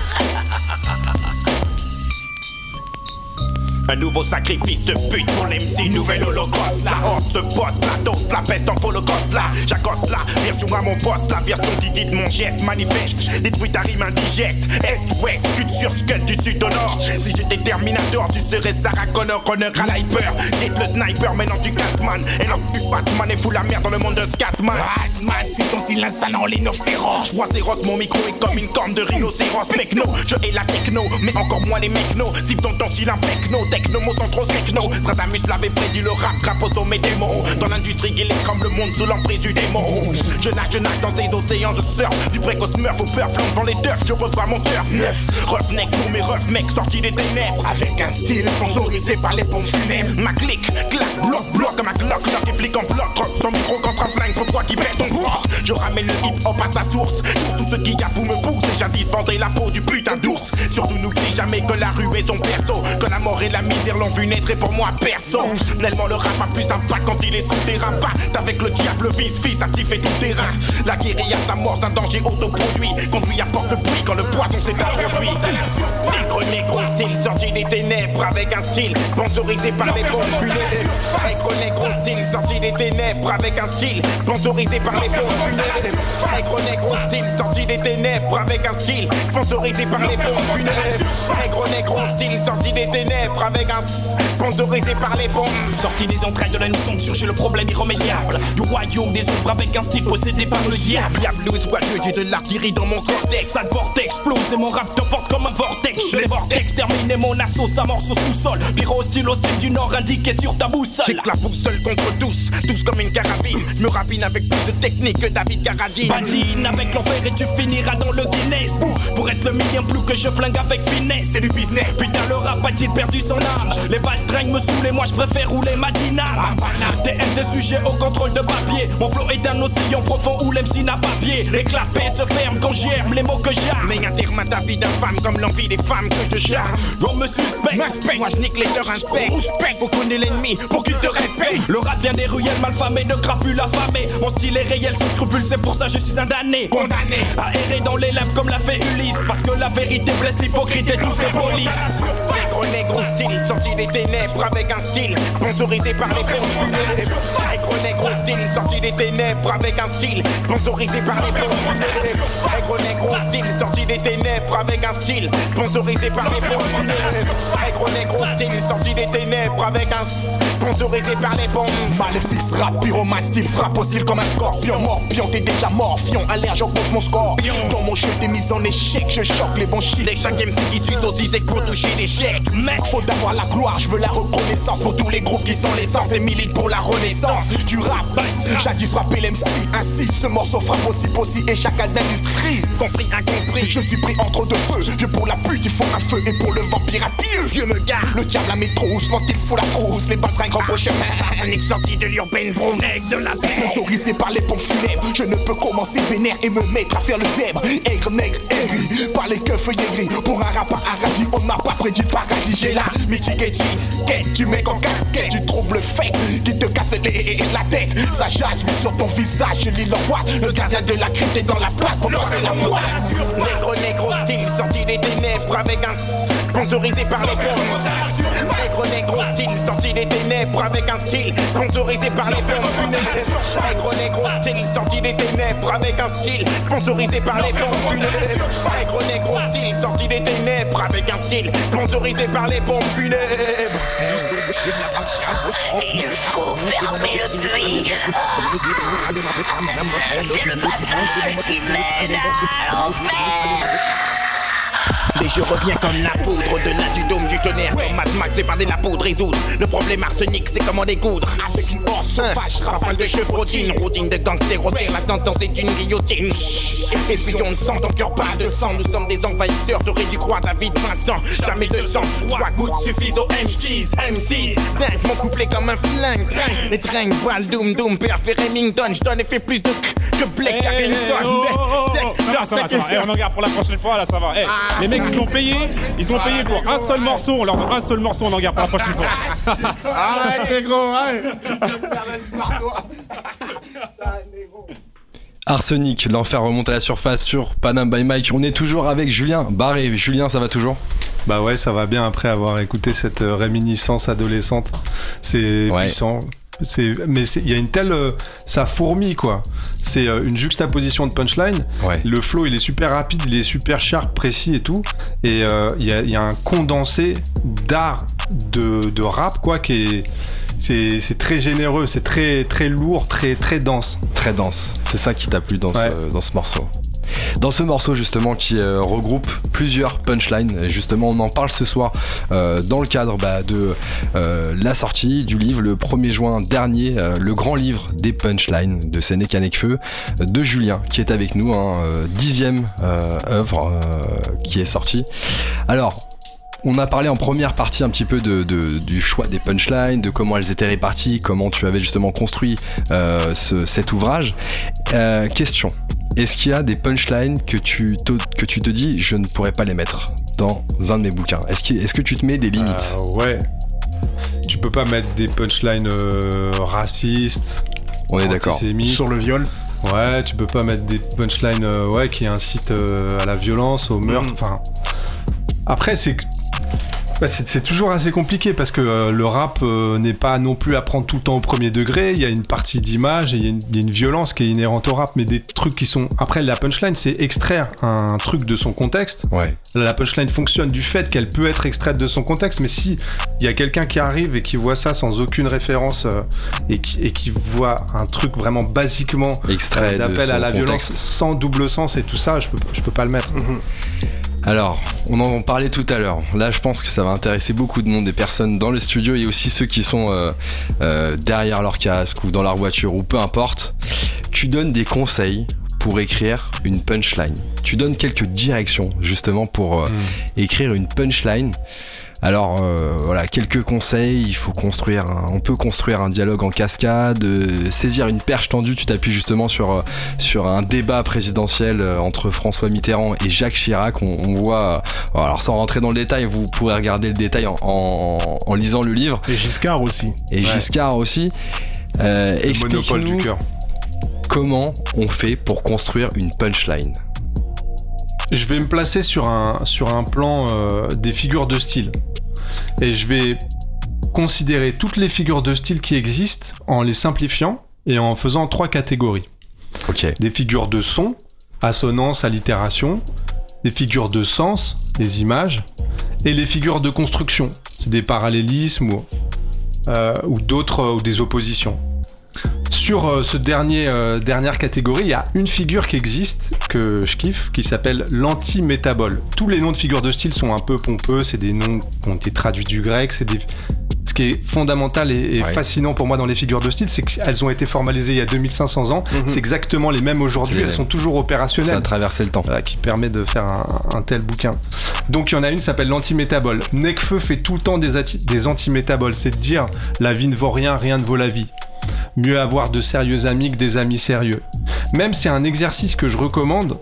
Un nouveau sacrifice de pute pour l'MC, nouvel holocauste. La horde se poste, la dose, la peste en holocauste là. J'accoste là, version à mon poste, la version qui guide mon geste manifeste. Détruit ta rime indigeste. Est, ouest, sud sur scud du sud au nord? Si j'étais Terminator, tu serais Sarah Connor, honneur à l'hyper. Quitte le sniper, maintenant tu Catman. Et l'homme du Batman et fout la merde dans le monde de Scatman. Batman, si ton insane en ligne féroce. Je vois féroce, mon micro est comme une corne de rhinocéros. Techno, je hais la techno, mais encore moins les mechnos. Si ton ton style un techno, techno, mots sans trop techno. Stradamus l'avait prédit le rap, rap au sommet des mots. Dans l'industrie, il est comme le monde sous l'emprise du démon. Je nage, je nage dans ces océans, je surfe. Du précoce smurf au peur, flanc dans les turfs, je revois mon turf neuf. Roughneck pour mes refs, mecs sortis des ténèbres. Avec un style sponsorisé par les pompes funèbres. Ma clique, clac, bloc, bloc, comme un clock, clock et flic en bloc. Drop son micro contre un flingue, faut toi qui perd ton poids. Je ramène le hip hop à sa source. Pour tous ceux qui a vous me poussent, et jadis la peau du putain d'ours. Surtout n'oublie jamais que la rue est son perso. Que la mort et la misère l'ont vu naître et pour moi perso. Tellement le rap a plus d'impact quand il est sous terrain. Batte avec le diable, vice, fils, actif et tout terrain. La guérilla s'amorce, un danger autoproduit. Conduit apporte le bruit quand le poison s'est introduit. Négro, négro, style sorti des ténèbres avec un style sponsorisé par les bombes funèbres. Négro, négro, style sorti des ténèbres avec un style sponsorisé par les bombes funèbres. Négro, négro, style sorti des ténèbres avec un style sponsorisé par les bombes funèbres. Négro, négro, style sorti des ténèbres avec un sponsorisé par les bombes. Sorti des entrailles de la nuisance, surgit le problème irrémédiable Du royaume des ombres avec un style possédé par le diable Diable blues, voyeux, j'ai de l'artillerie dans mon cortex. Ça vortex explose et mon rap te porte comme un vortex Je les vortex terminé mon assaut, s'amorce au sous-sol Pyro style au style du nord indiqué sur ta boussole J'ai que la boussole contre tous, tous comme une carabine. Je me rapine avec plus de technique que David Carradine. Badine avec l'enfer et tu finiras dans le Guinness Pour être le million plus que je flingue avec finesse C'est du business. Putain le rap a-t-il perdu son Les balles traînent me saoulent et moi je préfère rouler matinale TM des sujets au contrôle de papier. Mon flow est un océan profond où l'MC n'a pas pied. Les clapets se ferment quand j'aime les mots que j'aime. Mais à ta vie d'infâme comme l'envie des femmes que je charme. On me suspecte. Moi je nique les leurs inspects. Respect, faut connaître l'ennemi pour qu'il te respecte. Le rap vient des ruelles malfamées de crapules affamées Mon style est réel sans scrupule c'est pour ça je suis un damné Condamné. À errer dans les lèvres comme l'a fait Ulysse. Parce que la vérité blesse l'hypocrite et tous les polices Négro, négro style, sorti des ténèbres avec un style. Sponsorisé par les funèbres. Négro, négro style, sorti des ténèbres avec un style. Sponsorisé par les funèbres. Négro, négro style, sorti des ténèbres avec un style. Sponsorisé par les funèbres. Négro, négro style, sorti des ténèbres avec un sponsorisé par les bombes. Maléfice, rap, pyromane, style frappe au style comme un scorpion. Morpion, t'es déjà morpion, alerte j'augmente mon score Dans mon jeu t'es mis en échec, je choque les bons chics Les chaque MC qui suit aux Isaac pour toucher Mec, faut avoir la gloire, je veux la reconnaissance Pour tous les groupes qui sont l'essence et militent pour la renaissance Du rap, jadis rappé l'MC Ainsi, ce morceau frappe aussi possible et chaque d'industrie Compris, incompris. Je suis pris entre deux feux, Dieu pour la pute, il faut un feu Et pour le vampire à pieux, Dieu me garde. le diable à mes trousses, mon style fout la frousse Les balles grand au chemin Un ex sorti de l'urbaine broom. Aigle de la paix. Sponsorisé par les pompes funèbres Je ne peux commencer vénère et me mettre à faire le zèbre Aigre, nègre, aigri Par les keufs aigris Pour un rap à On n'a pas prédit le paradis J'ai la mitigati Quête du mec en casquette Tu troubles fait Qui te casse les, la tête. Ça jase mais sur ton visage Je lis l'angoisse. Le gardien de la crypte est dans la place Pour lancer la poisse Négro, négro style, sorti des ténèbres avec un sponsorisé par les bombes. Négro, négro style, sorti des ténèbres avec un style sponsorisé par les funèbres. Négro, négro style, sorti des ténèbres avec un style sponsorisé par les funèbres. Négro, négro style, sorti des ténèbres avec un style sponsorisé par les bombes funèbres. Mais je reviens comme la poudre au-delà du dôme du tonnerre. Comme Mad Max, de la poudre résoudre. Le problème arsenic, c'est comment découdre. Avec une horde sauvage, rafale de chevrotine. Routine de gangster, grossière, la sentence est une guillotine. Effusion de sang, ton cœur pas de sang. Nous sommes des envahisseurs, t'aurais dû croire David Vincent. Jamais de sang, trois gouttes suffisent aux M6. M6, dingue, mon couplet comme un flingue. Train, les trains, balle, doom, doom, père, fait Remington. J'donne et fais plus de que Blake Carrington. oh, oh, oh. Ça ça ça on en garde pour la prochaine fois, là, ça va. Eh, les mecs, ils ont payé, ils ont payé pour un seul morceau. On leur donne un seul morceau, on en garde pour la prochaine fois. Arrête, les gros, arrête. Arsenic, l'enfer remonte à la surface sur Panam by Mike. On est toujours avec Julien Barré. Julien, ça va toujours? Bah ouais, ça va bien après avoir écouté cette euh, réminiscence adolescente. C'est Ouais. puissant. Mais il y a une telle, euh, ça fourmille quoi. C'est euh, une juxtaposition de punchline. Ouais. Le flow il est super rapide, il est super sharp, précis et tout. Et euh, il y, a, il y a un condensé d'art de, de rap quoi qui est, c'est, c'est très généreux, c'est très très lourd, très très dense. Très dense. C'est ça qui t'a plu dans, Ouais. ce, dans ce morceau. Dans ce morceau justement qui euh, regroupe plusieurs punchlines, justement on en parle ce soir euh, dans le cadre bah, de euh, la sortie du livre le 1er juin dernier, le grand livre des punchlines de Sénéca Necfeu de Julien qui est avec nous, hein, dixième œuvre qui est sortie. Alors on a parlé en première partie un petit peu du choix des punchlines, de comment elles étaient réparties, comment tu avais justement construit ce- cet ouvrage. Euh, question. Est-ce qu'il y a des punchlines que tu, te, que tu te dis je ne pourrais pas les mettre dans un de mes bouquins Est-ce que, est-ce que tu te mets des limites Euh, ouais. Tu peux pas mettre des punchlines euh, racistes. On est d'accord. antisémites. Sur le viol. Ouais, tu peux pas mettre des punchlines euh, ouais, qui incitent euh, à la violence, au meurtre. Mhm. Enfin, après, c'est que- bah, c'est toujours assez compliqué parce que euh, le rap euh, n'est pas non plus à prendre tout le temps au premier degré. Il y a une partie d'image et il y, a une- il y a une violence qui est inhérente au rap, mais des trucs qui sont. Après, la punchline, c'est extraire un truc de son contexte. Ouais. La punchline fonctionne du fait qu'elle peut être extraite de son contexte, mais si il y a quelqu'un qui arrive et qui voit ça sans aucune référence euh, et, qui, et qui voit un truc vraiment basiquement euh, d'appel à la violence sans double sens et tout ça, je peux, je peux pas le mettre. Alors, on en parlait tout à l'heure. Là, je pense que ça va intéresser beaucoup de monde, des personnes dans le studio et aussi ceux qui sont euh, euh, derrière leur casque ou dans leur voiture ou peu importe. Tu donnes des conseils pour écrire une punchline. Tu donnes quelques directions justement pour euh, écrire une punchline. Alors euh, voilà, quelques conseils, il faut construire un- on peut construire un dialogue en cascade, euh, saisir une perche tendue, tu t'appuies justement sur, euh, sur un débat présidentiel entre François Mitterrand et Jacques Chirac, on, on voit, alors sans rentrer dans le détail, vous pourrez regarder le détail en, en- en lisant le livre, Et Giscard aussi. et Giscard aussi. Euh, Le monopole du explique-nous cœur. comment on fait pour construire une punchline. Je vais me placer sur un, sur un plan euh, des figures de style. Et je vais considérer toutes les figures de style qui existent en les simplifiant et en faisant trois catégories. Ok. Des figures de son, assonance, allitération, des figures de sens, les images, et les figures de construction, c'est des parallélismes ou, euh, ou d'autres, ou des oppositions. Sur euh, ce dernier euh, dernière catégorie, il y a une figure qui existe que je kiffe, qui s'appelle l'anti-métabole. Tous les noms de figures de style sont un peu pompeux, c'est des noms qui ont été traduits du grec, c'est des ce qui est fondamental et, et Ouais. fascinant pour moi dans les figures de style, c'est qu'elles ont été formalisées il y a 2500 ans. C'est exactement les mêmes aujourd'hui. Elles sont toujours Ça opérationnelles. a traversé le temps. Voilà, qui permet de faire un, un tel bouquin. Donc il y en a une qui s'appelle l'antimétabole. Necfeu fait tout le temps des, des antimétaboles, c'est de dire la vie ne vaut rien, rien ne vaut la vie. Mieux avoir de sérieux amis que des amis sérieux. Même c'est un exercice que je recommande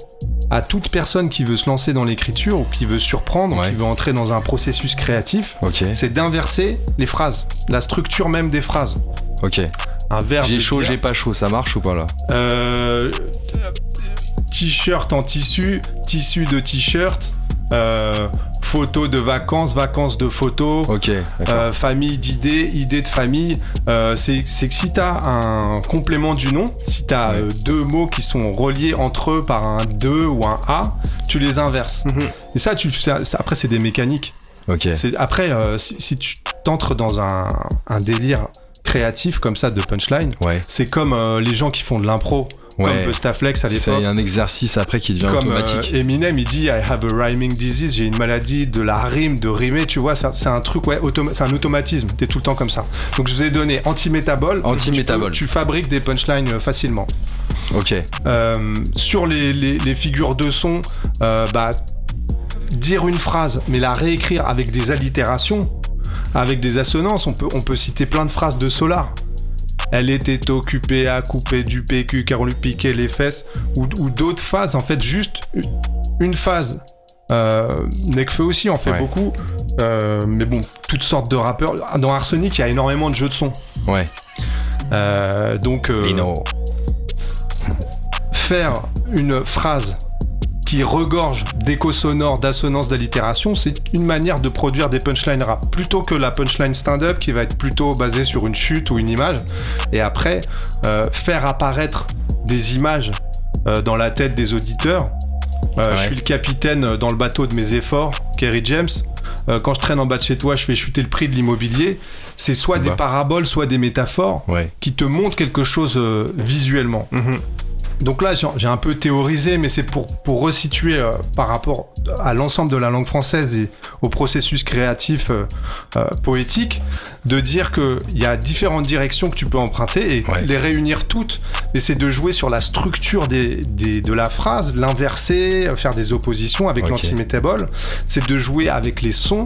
à toute personne qui veut se lancer dans l'écriture ou qui veut surprendre, Ouais. qui veut entrer dans un processus créatif, c'est d'inverser les phrases, la structure même des phrases. Ok. Un verbe. J'ai chaud, j'ai pas chaud, ça marche ou pas là? Euh, t-shirt en tissu, tissu de t-shirt, euh, photo de vacances, vacances de photos, Ok. d'accord. euh, famille d'idées, idées de famille. Euh, c'est que si t'as un complément du nom, si t'as euh, deux mots qui sont reliés entre eux par un 2 ou un A, tu les inverses. Et ça, tu, ça- ça- après, c'est des mécaniques. Ok. C'est- Après, si, si tu t'entres dans un, un délire créatif comme ça de punchline, Ouais. c'est comme euh, les gens qui font de l'impro Ouais. comme Bustaflex à C'est l'époque. un exercice après qui devient Comme automatique. euh, Eminem, il dit I have a rhyming disease, j'ai une maladie de la rime, de rimer, tu vois, c'est un truc, ouais, automa- c'est un automatisme, t'es tout le temps comme ça. Donc je vous ai donné anti-métabol. Anti-métabol. Tu, fabriques des punchlines euh, facilement. Ok. Euh, sur les, les- les figures de son, bah, dire une phrase, mais la réécrire avec des allitérations, avec des assonances, on peut, on peut citer plein de phrases de Solar. Elle était occupée à couper du PQ car on lui piquait les fesses, ou, ou d'autres phases, en fait, juste une phase. Euh, Nekfeu aussi en fait Ouais. beaucoup, Euh, mais bon, toutes sortes de rappeurs. Dans Arsenic, il y a énormément de jeux de son. Ouais. Euh, donc, euh, faire une phrase qui regorge d'échos sonores, d'assonances, d'allitération, c'est une manière de produire des punchlines rap. Plutôt que la punchline stand-up qui va être plutôt basée sur une chute ou une image. Et après, euh, faire apparaître des images euh, dans la tête des auditeurs. Euh, Ouais. Je suis le capitaine dans le bateau de mes efforts, Kerry James. Quand je traîne en bas de chez toi, je fais chuter le prix de l'immobilier. C'est soit des Bah. paraboles, soit des métaphores Ouais. qui te montrent quelque chose visuellement. Donc là, j'ai un peu théorisé, mais c'est pour, pour resituer euh, par rapport à l'ensemble de la langue française et au processus créatif euh, euh, poétique, de dire qu'il y a différentes directions que tu peux emprunter et Ouais. les réunir toutes. Mais c'est de jouer sur la structure des, des- de la phrase, l'inverser, euh, faire des oppositions avec Ok. l'antimétabole. C'est de jouer avec les sons,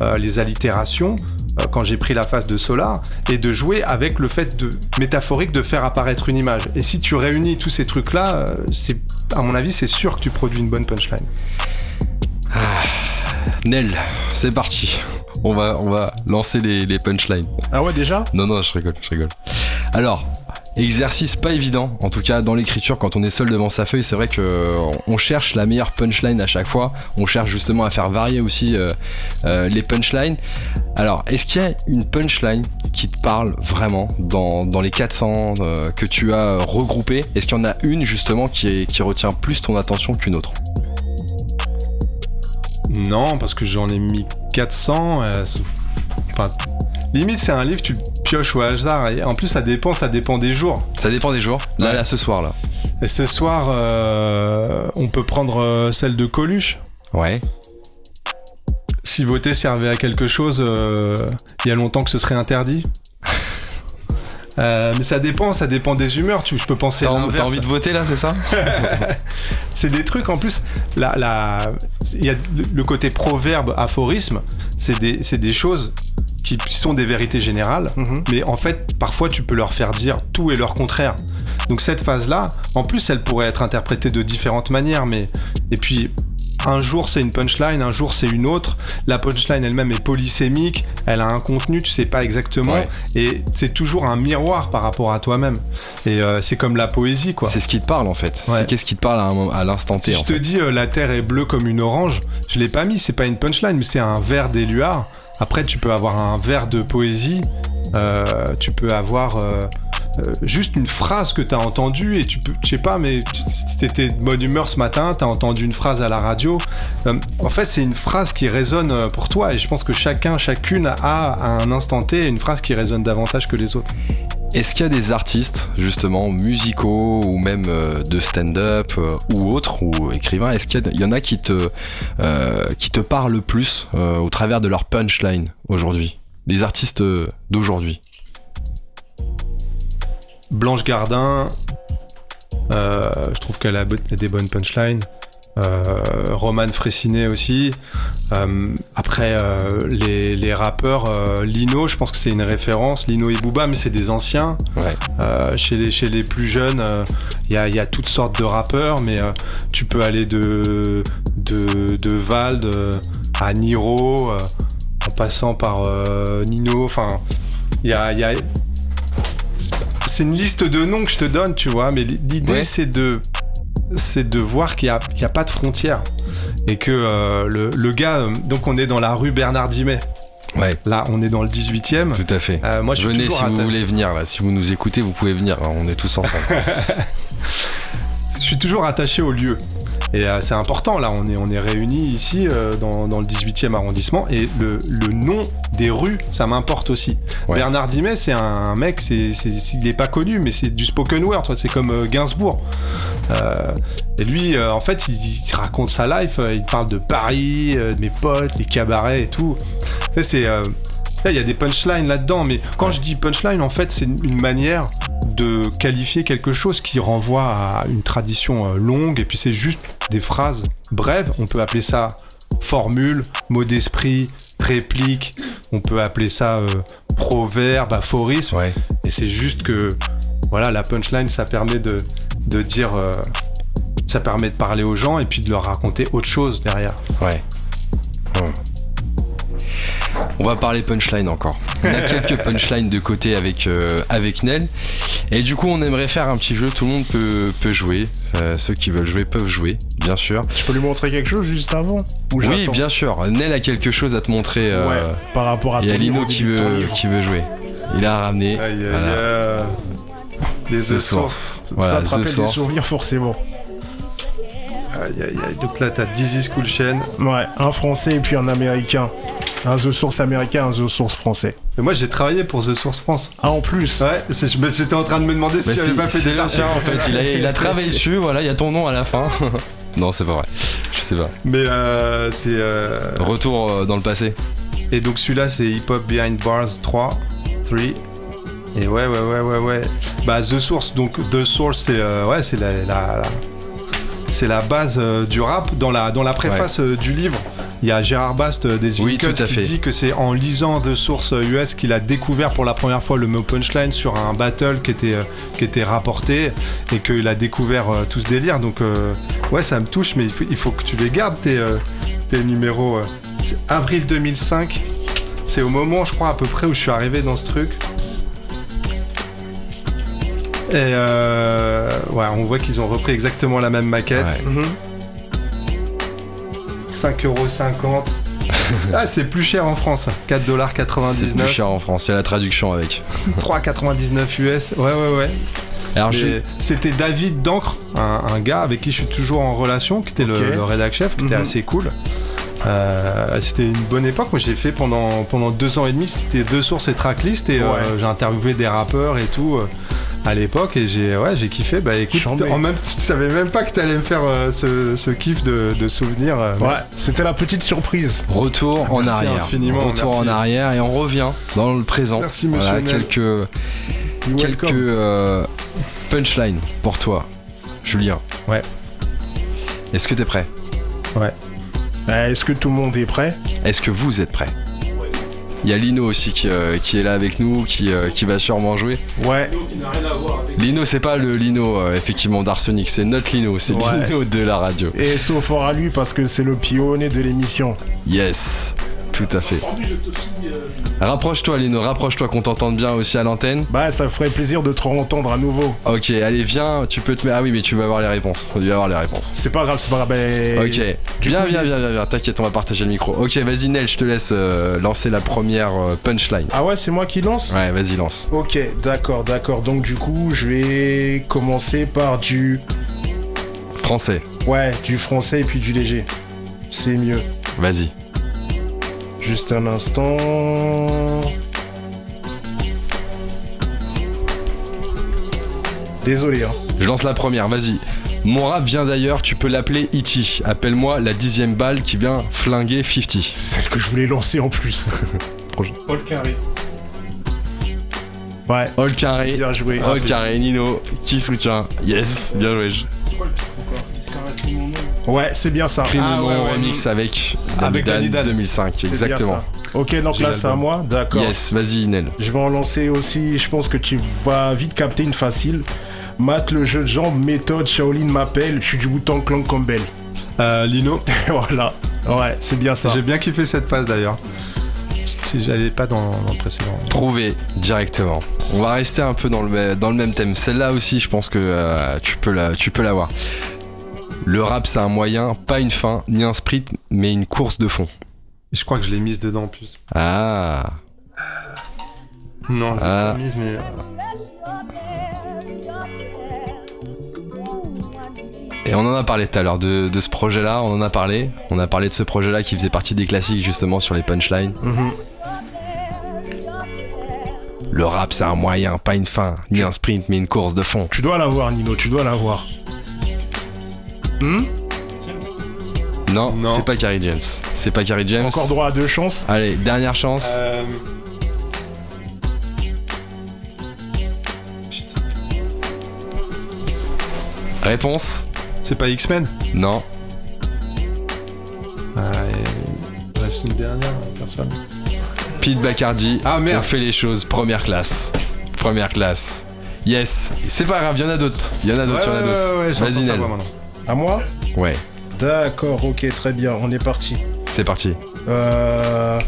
euh, les allitérations, euh, quand j'ai pris la phase de Solar, et de jouer avec le fait de métaphorique de faire apparaître une image. Et si tu réunis tous ces trucs-là, euh, c'est, à mon avis, c'est sûr que tu produis une bonne punchline. Nel, c'est parti. On va, on va lancer les, les punchlines. Ah ouais, déjà? Non, non, je rigole, je rigole. Alors, exercice pas évident, en tout cas dans l'écriture, quand on est seul devant sa feuille, c'est vrai que euh, on cherche la meilleure punchline à chaque fois. On cherche justement à faire varier aussi euh, euh, les punchlines. Alors, est-ce qu'il y a une punchline qui te parle vraiment dans, les 400 euh, que tu as regroupés Est-ce qu'il y en a une justement qui, qui retient plus ton attention qu'une autre? Non, parce que j'en ai mis 400. euh, c'est- enfin, limite, c'est un livre, tu pioches au hasard. Et en plus, ça dépend, ça dépend des jours. Ça dépend des jours. Là, Ouais. là, ce soir, là. Et ce soir, euh, on peut prendre euh, celle de Coluche. Ouais. Si voter servait à quelque chose, euh, il y a longtemps que ce serait interdit. Euh, mais ça dépend, ça dépend des humeurs. Tu, je peux penser T'as en- envie de voter là, c'est ça? C'est des trucs en plus. La, la, il y a le, le côté proverbe, aphorisme. C'est des, c'est des choses qui, sont des vérités générales. Mhm. Mais en fait, parfois, tu peux leur faire dire tout et leur contraire. Donc cette phase-là, en plus, elle pourrait être interprétée de différentes manières. Mais et puis. Un jour c'est une punchline, un jour c'est une autre. La punchline elle-même est polysémique, elle a un contenu, tu sais pas exactement, Ouais. et c'est toujours un miroir par rapport à toi-même. Et euh, c'est comme la poésie quoi. C'est ce qui te parle en fait. Ouais. C'est qu'est-ce qui te parle à, l'instant T Si je te fait. dis euh, la terre est bleue comme une orange, je l'ai pas mis, c'est pas une punchline, mais c'est un vers d'éluard. Après, tu peux avoir un vers de poésie, euh, tu peux avoir euh, juste une phrase que t'as entendue et tu peux, je sais pas, mais t'étais de bonne humeur ce matin, t'as entendu une phrase à la radio. Euh, en fait, c'est une phrase qui résonne euh, pour toi et je pense que chacun, chacune a à un instant T une phrase qui résonne davantage que les autres. Est-ce qu'il y a des artistes justement musicaux ou même de stand-up ou autres ou écrivains Est-ce qu'il y, en a qui te euh, qui te parlent le plus au travers de leur punchline aujourd'hui? Des artistes d'aujourd'hui? Blanche Gardin, euh, je trouve qu'elle a des bonnes punchlines. Euh, Roman Fressinet aussi. Euh, après, euh, les, les rappeurs, euh, Lino, je pense que c'est une référence. Lino et Booba, mais c'est des anciens. Ouais. Euh, chez, les, chez les plus jeunes, euh, il y, a, y a toutes sortes de rappeurs, mais euh, tu peux aller de, de, de Vald à Niro, euh, en passant par euh, Nino. Enfin, il y a, il y a- c'est une liste de noms que je te donne, tu vois, mais l'idée Ouais. c'est de c'est de voir qu'il n'y a, a pas de frontières et que euh, le, le gars, euh, donc on est dans la rue Bernard Dimet. Ouais, Là, on est dans le 18e. tout à fait. Euh, moi, je Venez si vous voulez venir là. Si vous nous écoutez, vous pouvez venir. hein, On est tous ensemble. je suis toujours attaché au lieu. Et euh, c'est important, là, on est, on est réunis ici euh, dans, dans le 18e arrondissement, et le, le nom des rues, ça m'importe aussi. Ouais. Bernard Dimet, c'est un mec, c'est, c'est- il n'est pas connu, mais c'est du spoken word, c'est comme euh, Gainsbourg. Euh, et lui, euh, en fait, il, il raconte sa life, il parle de Paris, euh, de mes potes, les cabarets et tout. Sais, c'est. Là, il y a des punchlines là-dedans, mais quand je dis punchline, en fait, c'est une- manière de qualifier quelque chose qui renvoie à une tradition longue, et puis c'est juste des phrases brèves. On peut appeler ça formule, mot d'esprit, réplique. On peut appeler ça euh, proverbe, aphorisme. Ouais. Et c'est juste que, voilà, la punchline, ça permet de, de dire. euh, ça permet de parler aux gens et puis de leur raconter autre chose derrière. Ouais. Hum. On va parler punchline encore. On a quelques punchlines de côté avec, euh, avec Nel. Et du coup, on aimerait faire un petit jeu. Tout le monde peut, peut jouer. Euh, ceux qui veulent jouer peuvent jouer, bien sûr. Je peux lui montrer quelque chose juste avant Ou Oui, bien sûr. Nel a quelque chose à te montrer. euh, Ouais, par rapport à Il y a Lino qui veut, qui veut jouer. Il a ramené. Aïe, aïe, Voilà. aïe. Les The Source. Voilà, ça te rappelle des souvenirs forcément. Aïe, aïe, aïe. Donc là, t'as Dizzy School Chain. Ouais, un français et puis un américain. Un The Source américain, un The Source français. Mais moi, j'ai travaillé pour The Source France. Ah, en plus Ouais, j'étais en train de me demander si Bah, j'avais pas fait des sien, en fait. Il a, il a travaillé dessus. Voilà, il y a ton nom à la fin. non, c'est pas vrai. Je sais pas. Mais euh, c'est. euh, Retour euh, dans le passé. Et donc celui-là, c'est Hip Hop Behind Bars 3. 3. Et ouais, ouais, ouais, ouais, ouais. Bah, The Source. Donc, The Source, c'est euh, ouais, c'est la, la- la- c'est la base euh, du rap. Dans la, dans la préface euh, du livre, il y a Gérard Bast euh, des Oui, Unicode tout à qui fait. dit que c'est en lisant The Source euh, US qu'il a découvert pour la première fois le mot punchline sur un battle qui était, euh, qui était rapporté et qu'il a découvert tout ce délire. Donc, euh, ouais, ça me touche, mais il faut, il faut que tu les gardes, tes, tes numéros. C'est avril 2005. C'est au moment, je crois, à peu près où je suis arrivé dans ce truc. Et euh, ouais, on voit qu'ils ont repris exactement la même maquette. Ouais. Mhm. 5,50€. ah, c'est plus cher en France. C'est plus 4,99$. cher en France. Il y a la traduction avec. 3,99 US. Ouais, ouais, ouais. C'était David Dancre, un, un gars avec qui je suis toujours en relation, qui était le, le rédac chef, qui était Mhm. assez cool. Euh, c'était une bonne époque. Moi, j'ai fait pendant, pendant deux ans et demi, c'était deux sources et tracklist, et euh, j'ai interviewé des rappeurs et tout. À l'époque et j'ai ouais j'ai kiffé bah écoute Chambé. en même je savais même pas que t'allais me faire euh, ce, ce kiff de, de souvenirs euh, Ouais, c'était la petite surprise. Retour en Merci arrière. infiniment, Retour merci. en arrière et on revient dans le présent. Merci, monsieur Voilà, quelques euh, punchlines pour toi, Julien. Ouais. Est-ce que t'es prêt? Euh, Est-ce que tout le monde est prêt? Est-ce que vous êtes prêts Il y a Lino aussi qui, euh, qui est là avec nous, qui, euh, qui va sûrement jouer. Ouais. Lino, c'est pas le Lino euh, effectivement d'Arsenic, c'est notre Lino, c'est Ouais. Lino de la radio. Et sauf fort à lui parce que c'est le pionnier de l'émission. Yes, tout à fait. Rapproche-toi Lino, rapproche-toi qu'on t'entende bien aussi à l'antenne. Bah, ça ferait plaisir de te entendre à nouveau. Ok, allez viens, tu peux te mettre... Ah oui mais tu vas avoir les réponses, tu vas avoir les réponses. C'est pas grave, c'est pas grave. bah, Ok, du viens, coup, viens, viens, viens, viens, t'inquiète, on va partager le micro. Ok, vas-y Nel, je te laisse euh, lancer la première euh, punchline. Ah ouais, c'est moi qui lance? Ouais, vas-y, lance. Ok, d'accord, d'accord. Donc du coup, je vais commencer par du... Français, Ouais, du français et puis du léger. C'est mieux. vas-y. Juste un instant. Désolé, hein. Je lance la première, vas-y. Mon rap vient d'ailleurs, tu peux l'appeler E.T. Appelle-moi la dixième balle qui vient flinguer 50. C'est celle que je voulais lancer en plus. Paul Carré. Ouais, All carré, bien joué. all carré, Nino, qui soutient? Yes, bien joué. Ouais, c'est bien ça. Ah, ouais, ouais. remix avec Avec Danny Danny Dan. 2005, C'est bien exactement. Ok, donc là c'est à moi, d'accord. Yes, vas-y Nel. Je vais en lancer aussi, je pense que tu vas vite capter une facile. Matt le jeu de jambes, méthode, Shaolin m'appelle, je suis du bouton clan Campbell. Euh, Lino voilà, ouais, c'est bien ça. j'ai bien kiffé cette phase d'ailleurs si j'allais pas dans, dans le précédent Prouvé directement. On va rester un peu dans le, dans le même thème. Celle-là aussi, je pense que euh, tu peux la, tu peux l'avoir. Le rap, c'est un moyen, pas une fin, ni un sprint, mais une course de fond. je crois que je l'ai mise dedans en plus Ah, non je l'ai Ah. pas mise mais euh, et on en a parlé tout à l'heure de, de ce projet-là, on en a parlé. On a parlé de ce projet-là qui faisait partie des classiques justement sur les punchlines. Mhm. Le rap, c'est un moyen, pas une fin, ni un sprint, mais une course de fond. Tu dois l'avoir, Nino, tu dois l'avoir. Hmm Non, Non. c'est pas Carrie James. C'est pas Carrie James. Encore droit à deux chances. Allez, dernière chance. Euh, Réponse C'est pas X-Men Non. Ah, il reste une dernière personne. Pete Bacardi. Ah, merde. On fait les choses première classe. Première classe. Yes. C'est pas grave, il y en a d'autres. Il y en a d'autres, il y en a d'autres. j'entends Vas-y, À moi Ouais, D'accord, ok, très bien, on est parti. c'est parti. Euh,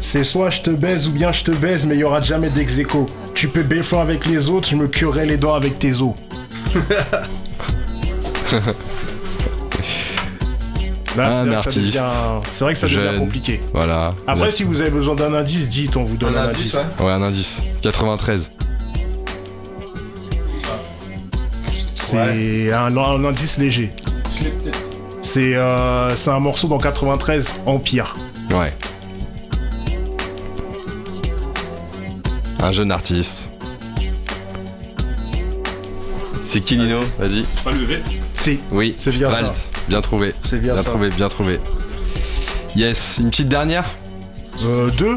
C'est soit je te baise ou bien je te baise, mais il y aura jamais d'ex aequo. Tu peux béflant avec les autres, je me curerai les dents avec tes os. Là, Un vrai artiste. devient- C'est vrai que ça devient Jeune. compliqué. Voilà. Après, si vous avez besoin d'un indice, dites, on vous donne un, indice. Ouais, un indice. 93. C'est un, un indice léger. C'est euh, c'est un morceau dans 93, Empire. Ouais. Un jeune artiste. C'est qui Lino? Vas-y. Pas levé. Si, Oui, C'est bien Stralt. ça. Bien trouvé. c'est bien, Bien ça. trouvé, bien trouvé. Yes, une petite dernière? Euh, deux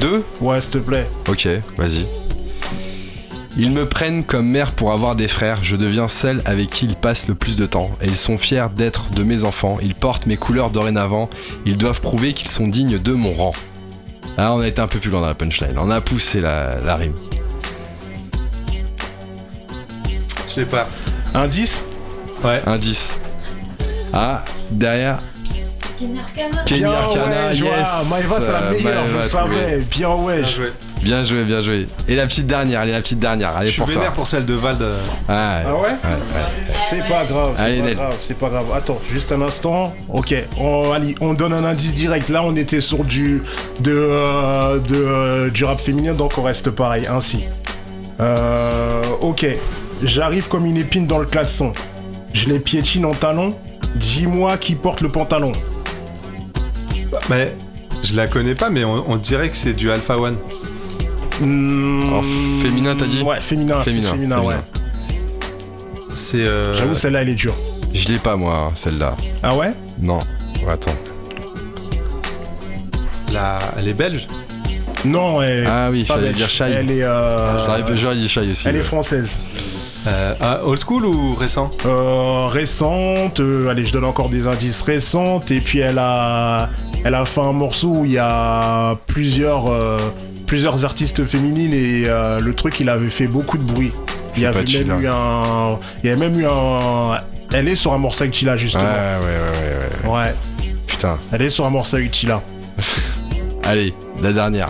Deux? Ouais, s'il te plaît. Ok, vas-y. Ils me prennent comme mère pour avoir des frères, je deviens celle avec qui ils passent le plus de temps, et ils sont fiers d'être de mes enfants, ils portent mes couleurs dorénavant, ils doivent prouver qu'ils sont dignes de mon rang. Ah, on a été un peu plus loin dans la punchline, on a poussé la, la rime. Je sais pas. Indice Ouais. Indice. Ah, derrière. Kenny Arcana, je vois. yes Maëva, c'est la Euh, meilleure, je le savais. Bien ouais. Bien joué. Bien joué. Et la petite dernière, allez, la petite dernière, allez Je suis pour toi. pour celle de Vald. Ah, Ah ouais ouais, ouais. C'est pas grave, c'est pas Nel. grave, c'est pas grave. Attends, juste un instant. Ok, on, allez, on donne un indice direct. Là, on était sur du de, euh, de euh, du rap féminin, donc on reste pareil, ainsi. Euh, ok, j'arrive comme une épine dans le klaxon. Je les piétine en talon. Dis-moi qui porte le pantalon. Mais je la connais pas, mais on, on dirait que c'est du Alpha One. En féminin, t'as dit Ouais, féminin, Féminin, féminin, féminin. ouais. C'est. euh, J'avoue, celle-là, elle est dure. Je l'ai pas moi, celle-là. Ah ouais? Non. Ouais, attends. la... Elle est belge? Non, elle. Ah oui, j'allais belge. dire Shai. Elle est. euh, Ça arrive, j'aurais dit Shai aussi. elle est française. Euh, ah, old school ou récent? Euh, récente, euh, allez, je donne encore des indices récentes, et puis elle a, elle a fait un morceau où il y a plusieurs, euh, plusieurs artistes féminines, et euh, le truc, il avait fait beaucoup de bruit. Il y avait même eu un, il y avait même eu un, elle est sur un morceau avec Chila Ouais, justement. ouais, ouais, ouais, ouais. Ouais, Putain. elle est sur un morceau avec Chila. Allez, la dernière.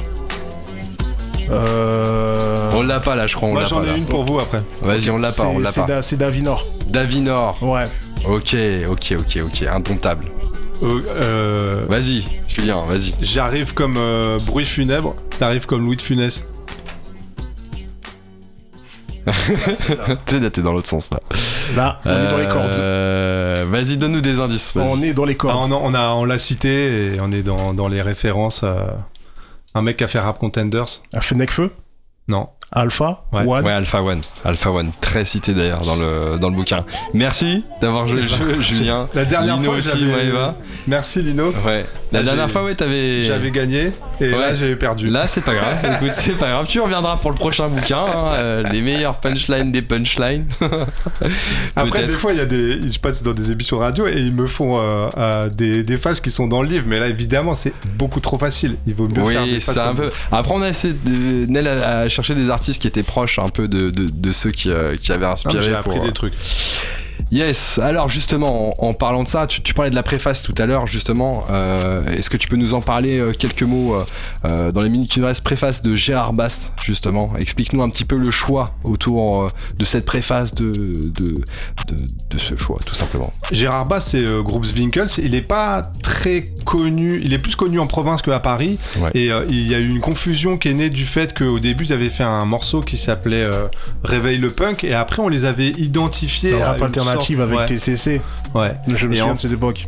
Euh... On l'a pas là, je crois. On Moi j'en ai là. une pour vous après. Vas-y, on l'a pas, on c'est- l'a pas. Da- C'est Davinor. Davinor. Ouais. Ok, ok, ok, ok. Indomptable. Euh, euh, Vas-y, Vas-y. J'arrive comme euh, bruit funèbre, t'arrives comme Louis de Funès. là, t'es dans l'autre sens là. Là, on est dans les cordes. Euh, Vas-y, donne-nous des indices. On est dans les Ah, cordes. on, a- on a, on l'a cité et on est dans, dans les références. euh, un mec qui a fait Rap Contenders. Un Fennec Feu, Non. Alpha, Ouais. One. Ouais, Alpha One. Alpha One, très cité d'ailleurs dans le, dans le bouquin. Merci d'avoir joué le jeu, Julien. La dernière Lino fois, aussi, Maëva. Merci Lino. Ouais. La Là, dernière fois, ouais, t'avais. J'avais gagné et là j'ai perdu. Là, c'est pas grave. Écoute, c'est pas grave. Tu reviendras pour le prochain bouquin. hein, euh, les meilleurs punchlines des punchlines. Après, des fois, il y a des, je passe dans des émissions radio et ils me font euh, euh, des, des phases qui sont dans le livre. Mais là, évidemment, c'est beaucoup trop facile. Il vaut mieux faire des Oui, phases c'est un peu. Après, on a essayé de. Nel a, cherché des artistes qui étaient proches un peu de, de, de ceux qui, euh, qui avaient inspiré. J'ai appris pour- des trucs. Yes, alors justement, en, en parlant de ça, tu, tu parlais de la préface tout à l'heure, justement. euh, Est-ce que tu peux nous en parler euh, quelques mots euh, euh, dans les minutes qui nous restent Préface de Gérard Bass, justement? Explique-nous un petit peu le choix autour euh, de cette préface, de, de, de, de ce choix, tout simplement. Gérard Bass, c'est euh, Groups Winkles. Il est pas très connu. Il est plus connu en province qu'à Paris. Ouais. Et euh, il y a eu une confusion qui est née du fait qu'au début, ils avaient fait un morceau qui s'appelait euh, Réveille le punk. Et après, on les avait identifiés. À rap une alternative avec ouais, TCC. Ouais. Je me Et souviens en- de cette époque.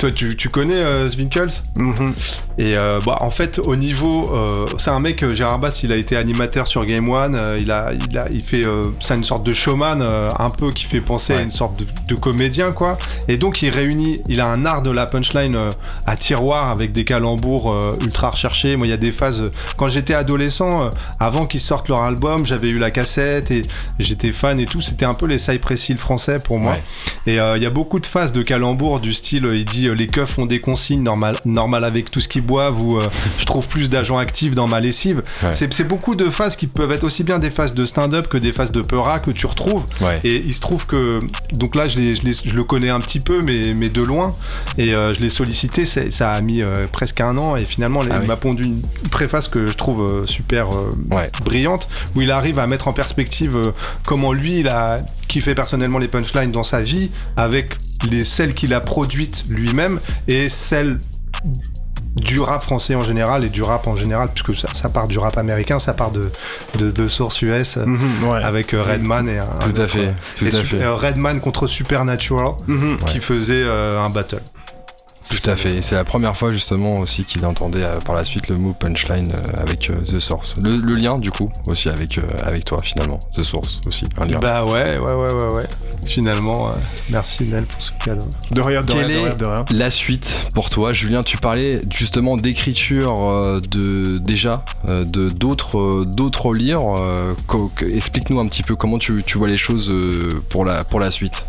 Toi, tu, tu connais euh, Zwinkels Mhm. Et euh, bah, en fait, au niveau, euh, c'est un mec, euh, Gérard Bass, il a été animateur sur Game One. euh, il a, il a, il fait, c'est une sorte de showman, un peu qui fait penser à une sorte de, de comédien, quoi. Et donc, il réunit, il a un art de la punchline à tiroir avec des calembours ultra recherchés. Moi, il y a des phases. Quand j'étais adolescent, avant qu'ils sortent leur album, j'avais eu la cassette et j'étais fan et tout. C'était un peu les Cypress Hill français pour moi. Ouais. Et il y a beaucoup de phases de calembours du style, il dit les keufs ont des consignes normal, normal avec tout ce qu'ils boivent ou euh, je trouve plus d'agents actifs dans ma lessive. Ouais. C'est beaucoup de phases qui peuvent être aussi bien des phases de stand-up que des phases de peura que tu retrouves. Ouais. Et il se trouve que donc là je, le connais un petit peu mais, mais de loin et euh, je l'ai sollicité ça a mis euh, presque un an et finalement Ah il oui. m'a pondu une préface que je trouve euh, super euh, Ouais. brillante où il arrive à mettre en perspective euh, comment lui il a kiffé personnellement les punchlines dans sa vie avec les celles qu'il a produites lui-même et celles du rap français en général et du rap en général puisque ça, ça part du rap américain ça part de, de, de source US euh, Mhm, ouais. avec euh, Redman et un, un Tout à autre, fait, euh, tout et à Sup- fait. Redman contre Supernatural Mhm. qui faisait euh, un battle Tout à fait. C'est la première fois justement aussi qu'il entendait euh, par la suite le mot punchline euh, avec euh, The Source. Le, le lien du coup aussi avec, euh, avec toi finalement. The Source aussi. Un lien. bah ouais ouais ouais ouais ouais finalement euh, merci Nel pour ce cadeau De rien, de rien, de est rien, de rien. la suite pour toi, Julien? Tu parlais justement d'écriture euh, de déjà euh, de d'autres euh, d'autres livres. euh, Explique-nous un petit peu comment tu, tu vois les choses euh, pour la pour la suite.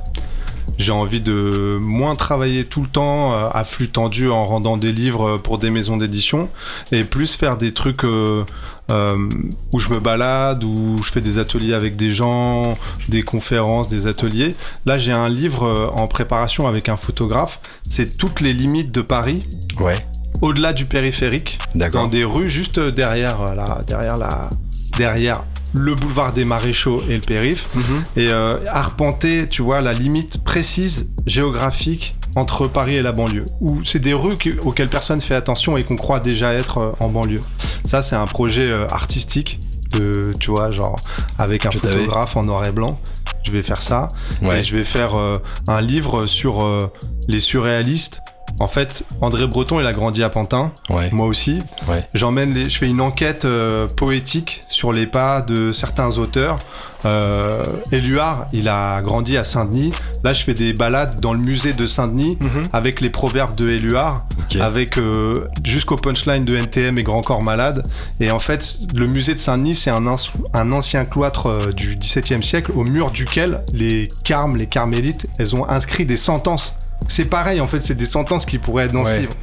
J'ai envie de moins travailler tout le temps euh, à flux tendu en rendant des livres euh, pour des maisons d'édition et plus faire des trucs euh, euh, où je me balade, où je fais des ateliers avec des gens, des conférences, des ateliers. Là, j'ai un livre en préparation avec un photographe. C'est toutes les limites de Paris Ouais. au-delà du périphérique, dans des rues juste derrière la, derrière la, derrière le boulevard des Maréchaux et le périph, Mhm. et euh, arpenter, tu vois, la limite précise géographique entre Paris et la banlieue, où c'est des rues que- auxquelles personne fait attention et qu'on croit déjà être euh, en banlieue. Ça, c'est un projet euh, artistique de, tu vois, genre avec un photographe en noir et blanc. Je vais faire ça. Ouais. Et je vais faire euh, un livre sur euh, les surréalistes. En fait, André Breton, il a grandi à Pantin, Ouais. moi aussi. Ouais. J'emmène les, je fais une enquête euh, poétique sur les pas de certains auteurs. Euh, Éluard, il a grandi à Saint-Denis. Là, je fais des balades dans le musée de Saint-Denis Mhm. avec les proverbes de Éluard, avec euh, jusqu'au punchline de NTM et Grand Corps Malade. Et en fait, le musée de Saint-Denis, c'est un, un ancien cloître du XVIIe siècle, au mur duquel les carmes, les carmélites, elles ont inscrit des sentences. C'est pareil, en fait, c'est des sentences qui pourraient être dans ce livre.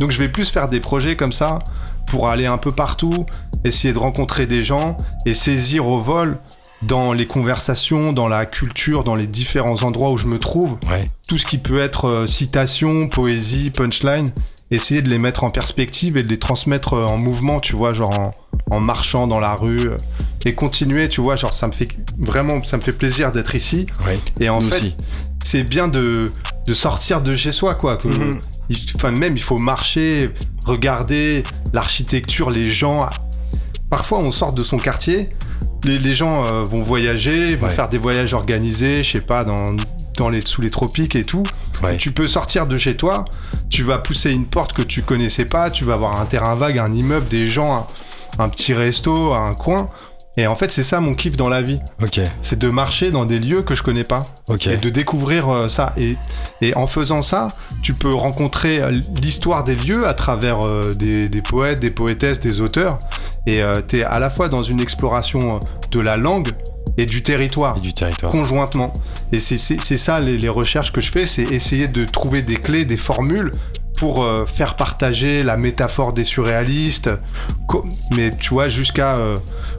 Donc je vais plus faire des projets comme ça pour aller un peu partout, essayer de rencontrer des gens et saisir au vol dans les conversations, dans la culture, dans les différents endroits où je me trouve, Ouais. tout ce qui peut être euh, citation, poésie, punchline, essayer de les mettre en perspective et de les transmettre euh, en mouvement, tu vois, genre en, en marchant dans la rue euh, et continuer, tu vois, genre ça me fait vraiment, ça me fait plaisir d'être ici Ouais. et en Nous fait aussi. C'est bien de, de sortir de chez soi, quoi. Que, Mhm. même, il faut marcher, regarder l'architecture, les gens. Parfois, on sort de son quartier, les, les gens euh, vont voyager, vont Ouais. faire des voyages organisés, je sais pas, dans, dans les, sous les tropiques et tout. Ouais. Tu peux sortir de chez toi, tu vas pousser une porte que tu connaissais pas, tu vas voir un terrain vague, un immeuble, des gens, un, un petit resto, un coin. Et en fait, c'est ça mon kiff dans la vie. Ok. C'est de marcher dans des lieux que je connais pas Ok. et de découvrir euh, ça. Et, et en faisant ça, tu peux rencontrer euh, l'histoire des lieux à travers euh, des, des poètes, des poétesses, des auteurs. Et tu es à la fois dans une exploration euh, de la langue et du territoire Et du territoire. conjointement. Et c'est ça les, les recherches que je fais, c'est essayer de trouver des clés, des formules pour euh, faire partager la métaphore des surréalistes, mais tu vois, jusqu'à euh,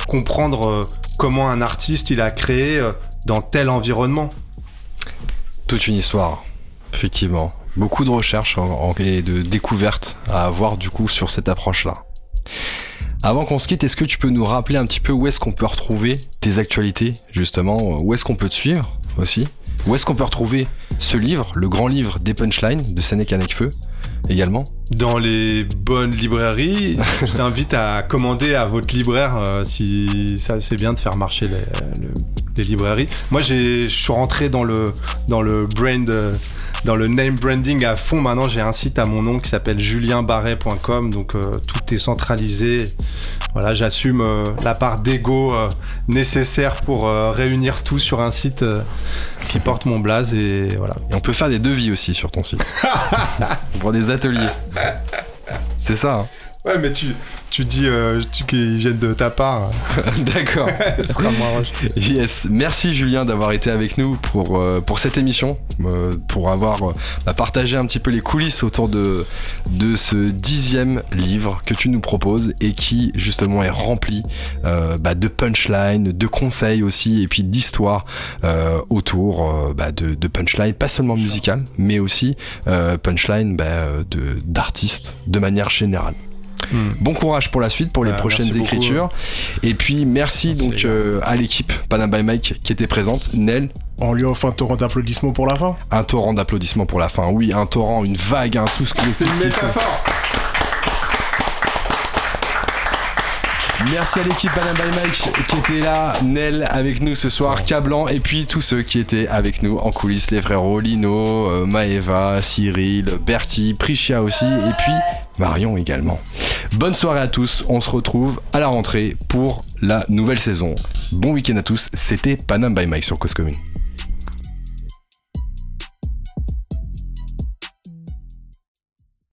comprendre euh, comment un artiste il a créé dans tel environnement. Toute une histoire, effectivement. Beaucoup de recherches et de découvertes à avoir du coup sur cette approche-là. Avant qu'on se quitte, est-ce que tu peux nous rappeler un petit peu où est-ce qu'on peut retrouver tes actualités, justement? Où est-ce qu'on peut te suivre aussi? Où est-ce qu'on peut retrouver ce livre, le grand livre des punchlines de Sénèque Feu également Dans les bonnes librairies, je t'invite à commander à votre libraire euh, si ça c'est bien de faire marcher les, le- les librairies. Moi j'ai- je suis rentré dans le, dans le brain de, dans le name branding à fond. Maintenant, j'ai un site à mon nom qui s'appelle julienbarret.com, donc euh, tout est centralisé. Voilà, j'assume euh, la part d'ego euh, nécessaire pour réunir tout sur un site qui porte mon blaze et voilà. Et on peut faire des devis aussi sur ton site. Pour des ateliers. C'est ça. hein. Ouais, mais tu, tu dis euh, tu, qu'ils viennent de ta part. D'accord. Ce sera moins rush. Yes, merci Julien d'avoir été avec nous pour, euh, pour cette émission, euh, pour avoir euh, partagé un petit peu les coulisses autour de, de ce dixième livre que tu nous proposes et qui justement est rempli bah, de punchlines, de conseils aussi et puis d'histoires autour bah, de, de punchlines, pas seulement musicales, mais aussi punchlines bah, de- d'artistes de manière générale. Hmm. Bon courage pour la suite, pour les Ouais, prochaines beaucoup. écritures. Et puis merci, Merci, donc euh, à l'équipe Panam by Mike qui était présente. Nel, On lui offre un torrent d'applaudissements pour la fin. un torrent d'applaudissements pour la fin. Oui, un torrent, une vague, hein, tout ce que C'est une métaphore. Merci à l'équipe Panam by Mike qui était là, Nel avec nous ce soir, Cablan, et puis tous ceux qui étaient avec nous en coulisses, les frérots Lino, euh, Maeva, Cyril, Bertie, Prichia aussi, et puis Marion également. Bonne soirée à tous, on se retrouve à la rentrée pour la nouvelle saison. Bon week-end à tous, c'était Panam by Mike sur Cause Commune.